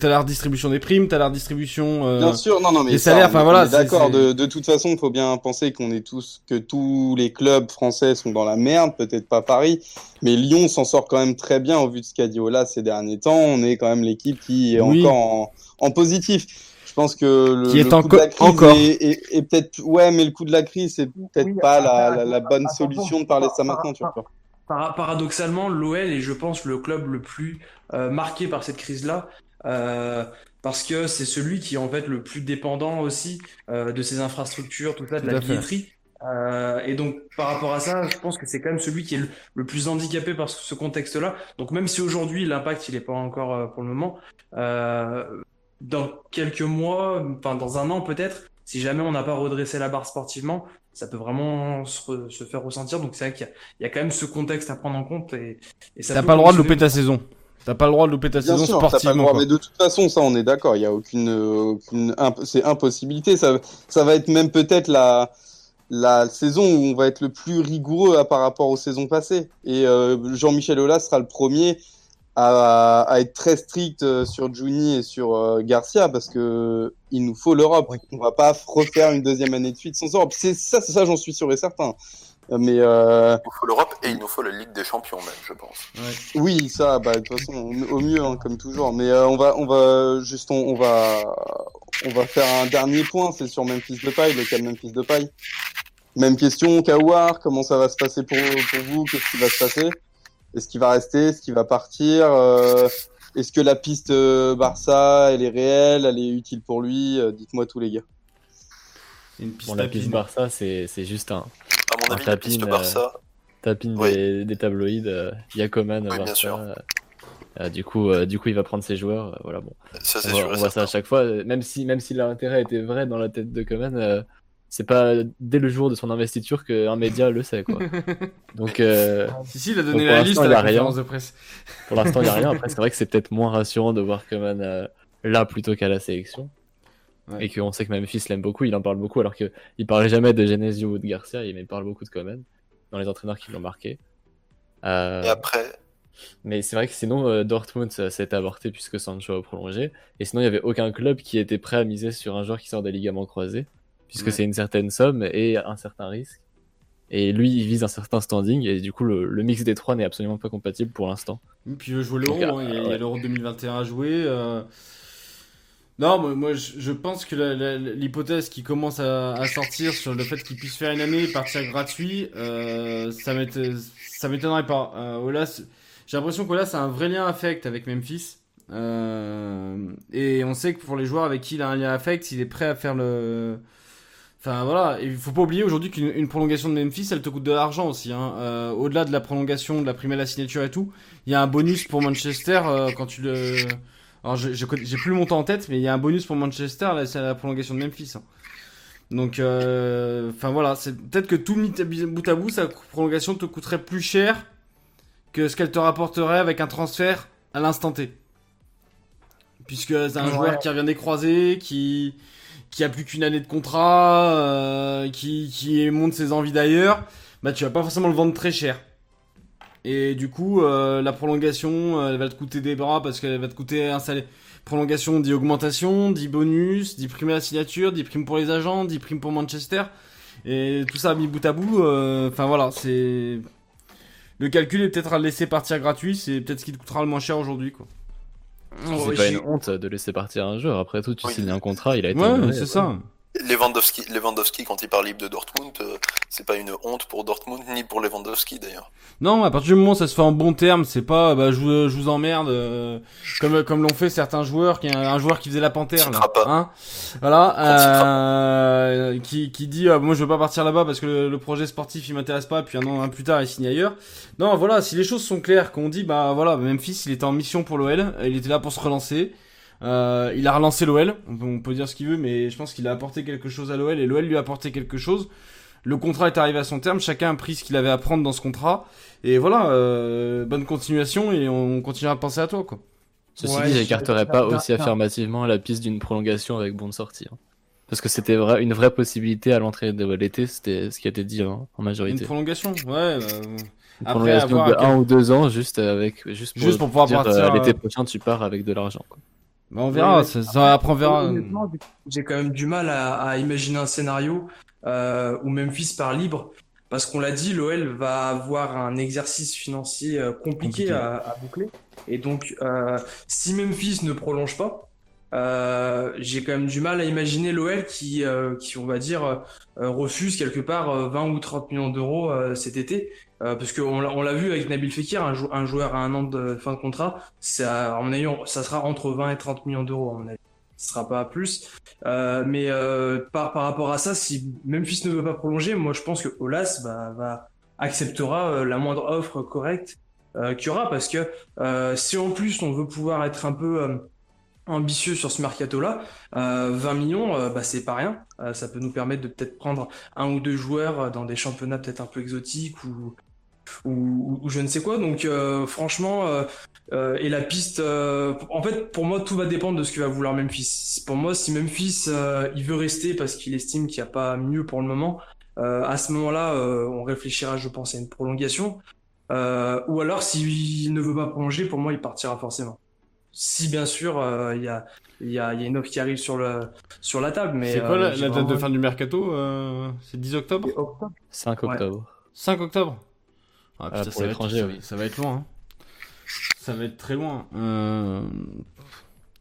Speaker 6: t'as la redistribution des primes, t'as la redistribution, euh,
Speaker 3: Bien sûr, non, non, mais ça,
Speaker 6: salaires, enfin, voilà,
Speaker 3: D'accord. De, de toute façon, il faut bien penser qu'on est tous, que tous les clubs français sont dans la merde. Peut-être pas Paris, mais Lyon s'en sort quand même très bien au vu de ce qu'a dit Ola ces derniers temps. On est quand même l'équipe qui est
Speaker 6: Oui.
Speaker 3: encore en, en positif. Je pense que le,
Speaker 6: Qui est
Speaker 3: le coup de la crise
Speaker 6: encore.
Speaker 3: est, est- est peut-être, ouais, mais le coup de la crise, c'est peut-être
Speaker 4: Oui,
Speaker 3: pas la, la, la bonne solution de parler de ça maintenant, tu vois.
Speaker 4: Para- paradoxalement, l'OL est, je pense, le club le plus euh, marqué par cette crise-là, euh, parce que c'est celui qui est en fait le plus dépendant aussi euh, de ses infrastructures, tout ça, de
Speaker 6: Tout
Speaker 4: la billetterie. Euh, et donc, par rapport à ça, je pense que c'est quand même celui qui est le, le plus handicapé par ce, ce contexte-là. Donc, même si aujourd'hui l'impact il est pas encore euh, pour le moment, euh, dans quelques mois, enfin dans un an peut-être, si jamais on n'a pas redressé la barre sportivement, ça peut vraiment se, re- se faire ressentir. Donc c'est vrai qu'il y a, il y a quand même ce contexte à prendre en compte et, et ça
Speaker 6: t'as pas le droit de louper ta saison. T'as pas le droit de louper ta
Speaker 3: Bien
Speaker 6: saison
Speaker 3: sûr, t'as pas le
Speaker 6: sportivement.
Speaker 3: droit, mais de toute façon, ça, on est d'accord. Il y a aucune, aucune, imp- c'est impossibilité. Ça, ça va être même peut-être la, la saison où on va être le plus rigoureux à, par rapport aux saisons passées. Et euh, Jean-Michel Aulas sera le premier à, à être très strict euh, sur Juni et sur euh, Garcia parce que il nous faut l'Europe. On va pas refaire une deuxième année de suite sans Europe. C'est ça, c'est ça, j'en suis sûr et certain. Euh, Mais euh,
Speaker 5: Il nous faut l'Europe et il nous faut la Ligue des Champions même, je pense.
Speaker 3: oui, ça, bah, de toute façon, au mieux, hein, comme toujours. Mais euh, on va, on va, juste, on, on va, on va faire un dernier point, c'est sur Memphis de paille, le cas de Memphis de paille. Même question, Kawar, comment ça va se passer pour, pour vous? Qu'est-ce qui va se passer? Est-ce qu'il va rester? Est-ce qu'il va partir? Euh, Est-ce que la piste euh, Barça, elle est réelle? Elle est utile pour lui? Euh, Dites-moi tous les gars.
Speaker 6: Une piste
Speaker 7: Bon, la piste Barça, c'est c'est juste un
Speaker 5: À mon
Speaker 7: Un
Speaker 5: avis, la piste
Speaker 7: tapine,
Speaker 5: Barça,
Speaker 7: tapine
Speaker 5: Oui.
Speaker 7: des, des tabloïds. euh, Yakoman,
Speaker 5: Oui, bien
Speaker 7: Barça.
Speaker 5: sûr.
Speaker 7: euh, du coup, euh, du coup, il va prendre ses joueurs. euh, voilà, bon.
Speaker 5: ça
Speaker 7: On,
Speaker 5: sûr
Speaker 7: voit,
Speaker 5: et
Speaker 7: on voit ça à chaque fois. Même si, même si l'intérêt était vrai dans la tête de Coman, euh, c'est pas dès le jour de son investiture qu'un média le sait, quoi. Donc, euh,
Speaker 6: Si, si, il a donné
Speaker 7: pour
Speaker 6: la
Speaker 7: l'instant,
Speaker 6: liste à la conférence de presse.
Speaker 7: pour l'instant, il n'y a rien. Après, c'est vrai que c'est peut-être moins rassurant de voir Coman euh, là plutôt qu'à la sélection.
Speaker 6: Ouais.
Speaker 7: Et qu'on sait que Memphis l'aime beaucoup, il en parle beaucoup, alors qu'il parlait jamais de Genesio ou de Garcia, il parle beaucoup de Coman dans les entraîneurs qui l'ont marqué. Euh,
Speaker 5: Et après,
Speaker 7: Mais c'est vrai que sinon, euh, Dortmund, s'est avorté puisque Sancho a prolongé. Et sinon, il n'y avait aucun club qui était prêt à miser sur un joueur qui sort des ligaments croisés, puisque
Speaker 6: Ouais.
Speaker 7: c'est une certaine somme et un certain risque. Et lui, il vise un certain standing, et du coup, le, le mix des trois n'est absolument pas compatible pour l'instant.
Speaker 6: Et Puis il veut jouer l'Euro, hein, il y a, il y a l'Euro 2021 à jouer. euh. Non, moi, moi, je, je pense que l'hypothèse qui commence à, à sortir sur le fait qu'il puisse faire une année et partir gratuit, euh, ça m'éton- ça m'étonnerait pas. Euh, Olas, j'ai l'impression qu'Olas a un vrai lien affect avec Memphis. Euh, et on sait que pour les joueurs avec qui il a un lien affect, il est prêt à faire le. Enfin voilà, il faut pas oublier aujourd'hui qu'une une prolongation de Memphis, elle te coûte de l'argent aussi. Hein. Euh, Au-delà de la prolongation, de la prime à la signature et tout, il y a un bonus pour Manchester euh, quand tu le. Alors je je connais- j'ai plus le montant en tête, mais il y a un bonus pour Manchester, là c'est la prolongation de Memphis. hein. Donc, euh, enfin voilà, c'est peut-être que tout mis bout à bout, sa prolongation te coûterait plus cher que ce qu'elle te rapporterait avec un transfert à l'instant T. Puisque c'est un
Speaker 4: Ouais.
Speaker 6: joueur qui revient des croisés, qui qui a plus qu'une année de contrat, euh, qui monte ses envies d'ailleurs, bah tu vas pas forcément le vendre très cher. Et du coup, euh, la prolongation, euh, elle va te coûter des bras parce qu'elle va te coûter un. Prolongation dit augmentation, dit bonus, dit prime à la signature, dit prime pour les agents, dit prime pour Manchester. Et tout ça mis bout à bout, enfin voilà, c'est. Le calcul est peut-être à laisser partir gratuit, c'est peut-être ce qui te coûtera le moins cher aujourd'hui, quoi.
Speaker 4: Oh,
Speaker 7: c'est pas une honte de laisser partir un joueur. Après tout, tu
Speaker 5: Oui.
Speaker 7: signes un contrat, il a été.
Speaker 6: Ouais, c'est ça.
Speaker 5: Lewandowski, Lewandowski, quand il part libre de Dortmund, euh, c'est pas une honte pour Dortmund ni pour Lewandowski d'ailleurs.
Speaker 6: Non, à partir du moment où ça se fait en bon terme, c'est pas bah je vous, je vous emmerde euh, comme comme l'ont fait certains joueurs, qui un, un joueur qui faisait la panthère là,
Speaker 5: pas.
Speaker 6: hein. Voilà, euh, qui qui dit ah, moi je veux pas partir là-bas parce que le, le projet sportif il m'intéresse pas, puis un an un plus tard il signe ailleurs. Non, voilà, si les choses sont claires, qu'on dit bah voilà, Memphis il était en mission pour l'OL, il était là pour se relancer. Euh, il a relancé l'OL, on peut, dire ce qu'il veut, mais je pense qu'il a apporté quelque chose à l'OL et l'OL lui a apporté quelque chose. Le contrat est arrivé à son terme, chacun a pris ce qu'il avait à prendre dans ce contrat. Et voilà, euh, bonne continuation et on continuera de penser à toi, quoi.
Speaker 7: Ceci
Speaker 4: Ouais,
Speaker 7: dit, j'écarterais pas aussi affirmativement la piste d'une prolongation avec bon de sortie. hein. Parce que c'était vrai, une vraie possibilité à l'entrée de l'été, c'était ce qui a été dit hein, en
Speaker 6: Une
Speaker 7: majorité.
Speaker 6: prolongation, ouais. euh,
Speaker 7: Une
Speaker 6: Après,
Speaker 7: prolongation de
Speaker 6: à quel-
Speaker 7: un ou deux ans, juste avec, juste pour,
Speaker 6: Juste pour pouvoir
Speaker 7: dire, euh,
Speaker 6: partir,
Speaker 7: l'été
Speaker 6: euh,
Speaker 7: prochain, tu pars avec de l'argent.
Speaker 6: On verra,
Speaker 4: Ouais,
Speaker 6: ça, ça- après on verra.
Speaker 4: J'ai quand même du mal à, à imaginer un scénario euh, où Memphis part libre, parce qu'on l'a dit, l'OL va avoir un exercice financier euh, compliqué,
Speaker 6: Compliqué.
Speaker 4: À, à boucler. Et donc, euh, si Memphis ne prolonge pas, euh, j'ai quand même du mal à imaginer l'OL qui, euh, qui, on va dire, euh, refuse quelque part euh, 20 ou 30 millions d'euros euh, cet été. Euh, parce qu'on l'a vu avec Nabil Fekir, un, jou- un joueur à un an de fin de contrat, ça, avis, on- ça sera entre 20 et 30 millions d'euros, à mon avis. Ce sera pas plus. Euh, mais euh, par, par rapport à ça, si Memphis ne veut pas prolonger, moi je pense que Olas bah, va acceptera euh, la moindre offre correcte euh, qu'il y aura parce que euh, si en plus on veut pouvoir être un peu euh, ambitieux sur ce mercato-là, euh, 20 millions, euh, bah, c'est pas rien. Euh, ça peut nous permettre de peut-être prendre un ou deux joueurs euh, dans des championnats peut-être un peu exotiques ou, ou, ou je ne sais quoi. Donc euh, franchement, et la piste, en fait, pour moi, tout va dépendre de ce que va vouloir Memphis. Pour moi, si Memphis il veut rester parce qu'il estime qu'il n'y a pas mieux pour le moment, à ce moment-là, on réfléchira, je pense, à une prolongation. Ou alors, s'il ne veut pas prolonger, pour moi, il partira forcément. Si bien sûr, euh, il y a, il y a, y a une offre qui arrive sur le, sur la table. Mais
Speaker 6: C'est quoi
Speaker 4: euh,
Speaker 6: la, la date de fin du mercato euh, C'est 10 octobre
Speaker 7: 5
Speaker 4: Ouais.
Speaker 7: octobre.
Speaker 6: 5 octobre Ah
Speaker 7: Ah,
Speaker 6: putain,
Speaker 7: pour
Speaker 6: ça, va
Speaker 7: l'étranger,
Speaker 6: être,
Speaker 7: oui.
Speaker 6: ça va être loin. hein. Ça va être très loin. Euh...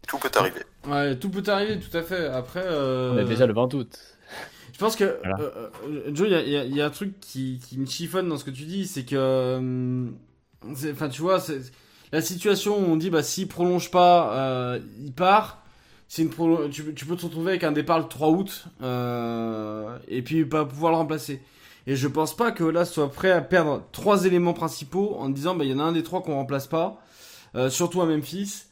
Speaker 5: Tout peut arriver.
Speaker 6: Ouais, tout peut arriver, tout à fait. Après, euh...
Speaker 7: On est déjà le 20 août.
Speaker 6: Je pense que,
Speaker 7: Voilà.
Speaker 6: euh, euh, Joe, il y y a- il y a un truc qui, qui me chiffonne dans ce que tu dis, c'est que, euh, enfin, tu vois, c'est la situation où on dit, bah, s'il prolonge pas, euh, il part. C'est une prolo- tu, peux- tu peux te retrouver avec un départ le 3 août, euh, et puis pas pouvoir le remplacer. Et je pense pas que là soit prêt à perdre trois éléments principaux en disant, bah, il y en a un des trois qu'on remplace pas, euh, surtout à Memphis.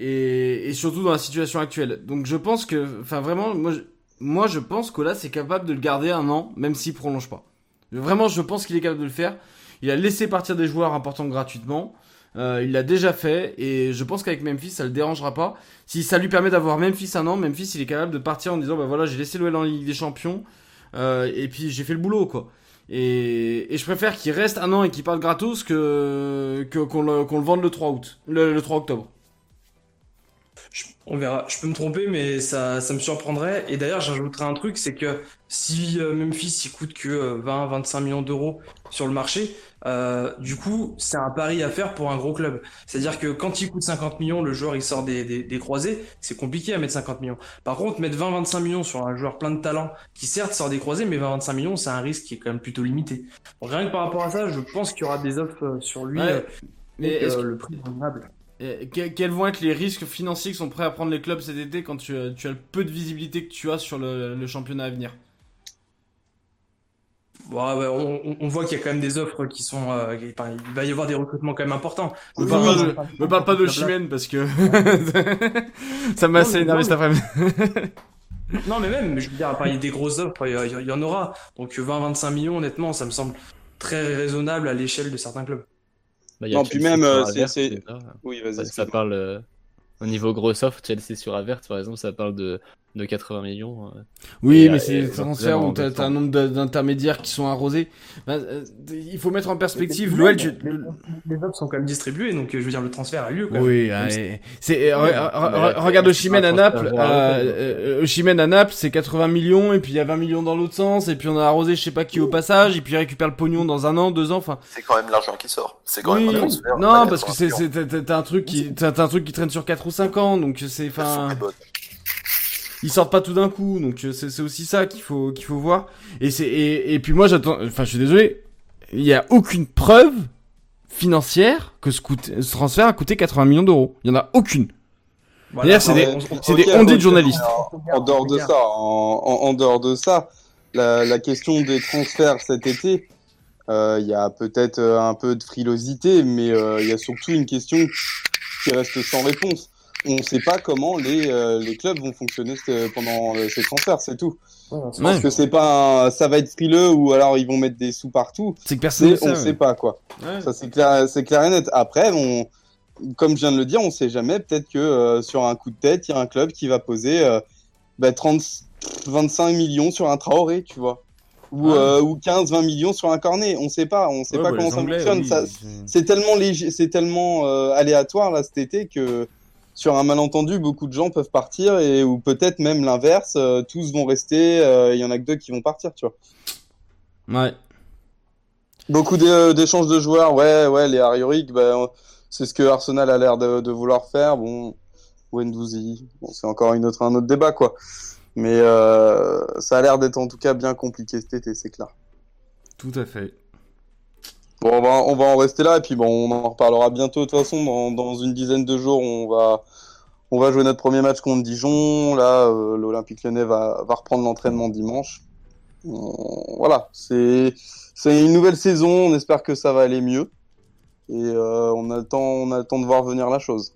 Speaker 6: Et, et surtout dans la situation actuelle. Donc je pense que, enfin vraiment, moi, je- moi je pense que là c'est capable de le garder un an, même s'il prolonge pas. Vraiment, je pense qu'il est capable de le faire. Il a laissé partir des joueurs importants gratuitement. Euh, il l'a déjà fait et je pense qu'avec Memphis ça le dérangera pas. Si ça lui permet d'avoir Memphis un an, Memphis il est capable de partir en disant bah voilà j'ai laissé l'OL en Ligue des Champions euh, et puis j'ai fait le boulot quoi. Et, et je préfère qu'il reste un an et qu'il parte gratos que qu'on le, qu'on le vende le 3 août, le, le 3 octobre.
Speaker 4: On verra. Je peux me tromper, mais ça, ça me surprendrait. Et d'ailleurs, j'ajouterai un truc, c'est que si euh, Memphis il coûte que 20-25 millions d'euros sur le marché, euh, du coup, c'est un pari à faire pour un gros club. C'est-à-dire que quand il coûte 50 millions, le joueur il sort des, des, des croisés, c'est compliqué à mettre 50 millions. Par contre, mettre 20-25 millions sur un joueur plein de talent, qui certes sort des croisés, mais 20-25 millions, c'est un risque qui est quand même plutôt limité. Donc, rien que par rapport à ça, je pense qu'il y aura des offres euh, sur lui.
Speaker 6: Ouais.
Speaker 4: euh,
Speaker 6: Mais
Speaker 4: donc, euh,
Speaker 6: que-
Speaker 4: le prix est raisonnable.
Speaker 6: Euh, que- quels vont être les risques financiers que sont prêts à prendre les clubs cet été quand tu, as- tu as le peu de visibilité que tu as sur le, le championnat à venir?
Speaker 4: Ouais, on, voit qu'il y a quand même des offres qui sont. euh, qui- enfin, il va y avoir des recrutements quand même importants. Oui,
Speaker 6: parle pas de, me parle pas de Chimène parce que ça m'a assez
Speaker 4: Non, mais
Speaker 6: énervé cet après-midi.
Speaker 4: Non, mais même, je veux dire, il y a des grosses offres, il y, en aura. Donc 20-25 millions, honnêtement, ça me semble très raisonnable à l'échelle de certains clubs.
Speaker 7: Bah, il y a
Speaker 3: Non, puis même, euh, c'est-. Oui, vas-y.
Speaker 7: Ça, parle euh, au niveau grosse offre, Chelsea sur Havertz par exemple, ça parle de, de 80 millions. euh.
Speaker 6: Oui,
Speaker 7: Et,
Speaker 6: mais
Speaker 7: euh,
Speaker 6: c'est des transferts où t'as un nombre d'intermédiaires qui sont arrosés. Euh, il faut mettre en perspective. L'OL, tu-
Speaker 4: les, les offres sont quand même distribuées, donc je veux dire, le transfert a lieu quand.
Speaker 6: Oui, allez. c'est regarde
Speaker 7: un
Speaker 6: à Naples. Osimhen à Naples, c'est 80 millions et puis il y a 20 millions dans l'autre sens et puis on a arrosé je sais pas qui au passage et puis il récupère le pognon dans un an, deux ans. Enfin,
Speaker 5: C'est quand même l'argent qui sort. C'est quand
Speaker 6: oui.
Speaker 5: même un transfert.
Speaker 6: Non, parce que c'est
Speaker 5: 80
Speaker 6: c'est- t'as- t'as un truc qui t'as t'as un truc qui traîne sur 4 ou 5 ans, donc c'est enfin. Ils sortent pas tout d'un coup, donc euh, c'est c'est aussi ça qu'il faut qu'il faut voir. Et c'est et, et puis moi j'attends, enfin je suis désolé, il y a aucune preuve financière que ce, coûte, ce transfert a coûté 80 millions d'euros. Il y en a aucune.
Speaker 4: Voilà,
Speaker 6: D'ailleurs, c'est des-
Speaker 4: on-
Speaker 6: des ondits de journalistes.
Speaker 3: En dehors de ça, en, en, en dehors de ça, la, la question des transferts cet été, euh, il y a peut-être un peu de frilosité, mais euh, il y a surtout une question qui reste sans réponse. On ne sait pas comment les, euh, les clubs vont fonctionner ce- pendant euh, ces transferts, c'est tout.
Speaker 4: Ouais,
Speaker 6: Ouais.
Speaker 3: Parce que c'est pas, un- ça va être frileux ou alors ils vont mettre des sous partout.
Speaker 6: C'est que personne ne
Speaker 3: C'est, on
Speaker 6: sait.
Speaker 3: sait pas quoi.
Speaker 6: ouais.
Speaker 3: Ça c'est clair, c'est clair et net. Après, on, comme je viens de le dire, on sait jamais. Peut-être que euh, sur un coup de tête, il y a un club qui va poser euh, bah, 30, 25 millions sur un Traoré, tu vois. ou, euh, ou 15, 20 millions sur un cornet. On sait pas, on sait
Speaker 6: Ouais,
Speaker 3: pas
Speaker 6: bah,
Speaker 3: comment ça
Speaker 6: Anglais,
Speaker 3: fonctionne.
Speaker 6: oui,
Speaker 3: Ça,
Speaker 6: c'est-
Speaker 3: c'est tellement léger, c'est tellement euh, aléatoire là cet été que sur un malentendu, beaucoup de gens peuvent partir et ou peut-être même l'inverse, euh, tous vont rester. euh, Il y en a que deux qui vont partir, tu vois.
Speaker 6: Ouais.
Speaker 3: Beaucoup d'é- d'échanges de joueurs, ouais, ouais, les Hariorik, bah, c'est ce que Arsenal a l'air de, de vouloir faire. Bon, Wendouzi, bon, c'est encore une autre, un autre débat, quoi. Mais euh, ça a l'air d'être en tout cas bien compliqué cet été, c'est clair.
Speaker 6: Tout à fait.
Speaker 3: Bon, on va, on va en rester là, et puis bon, on en reparlera bientôt. De toute façon, dans, dans une dizaine de jours, on va, on va jouer notre premier match contre Dijon. Là, euh, l'Olympique Lyonnais va, va reprendre l'entraînement dimanche. On- voilà, c'est, une nouvelle saison. On espère que ça va aller mieux. Et euh, on attend, on attend de voir venir la chose.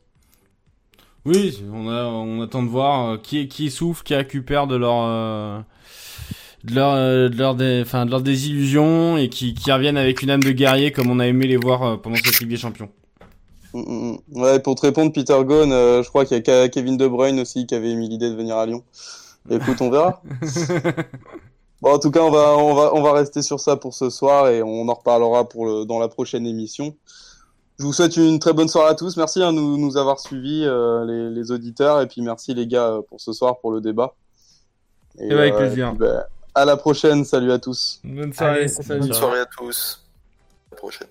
Speaker 6: Oui, on, a, on attend de voir euh, qui, qui souffre, qui récupère de leur, euh, de leur, euh, de leur, dé- enfin, de leur désillusion et qui, qui reviennent avec une âme de guerrier comme on a aimé les voir euh, pendant cette Ligue des Champions.
Speaker 3: Mm, mm, mm. Ouais, pour te répondre, Peter Gone, euh, je crois qu'il y a Kevin De Bruyne aussi qui avait émis l'idée de venir à Lyon. Écoute, on verra. Bon, en tout cas, on va, on va, on va rester sur ça pour ce soir et on en reparlera pour le, dans la prochaine émission. Je vous souhaite une très bonne soirée à tous. Merci de nous, nous avoir suivis, euh, les, les auditeurs, et puis merci les gars euh, pour ce soir, pour le débat. Et,
Speaker 6: ben, avec
Speaker 3: euh,
Speaker 6: plaisir.
Speaker 3: et puis, ben, à la prochaine. Salut à tous.
Speaker 6: Bonne
Speaker 4: Allez,
Speaker 6: soirée.
Speaker 4: salut.
Speaker 5: Bonne soirée à tous. À la prochaine.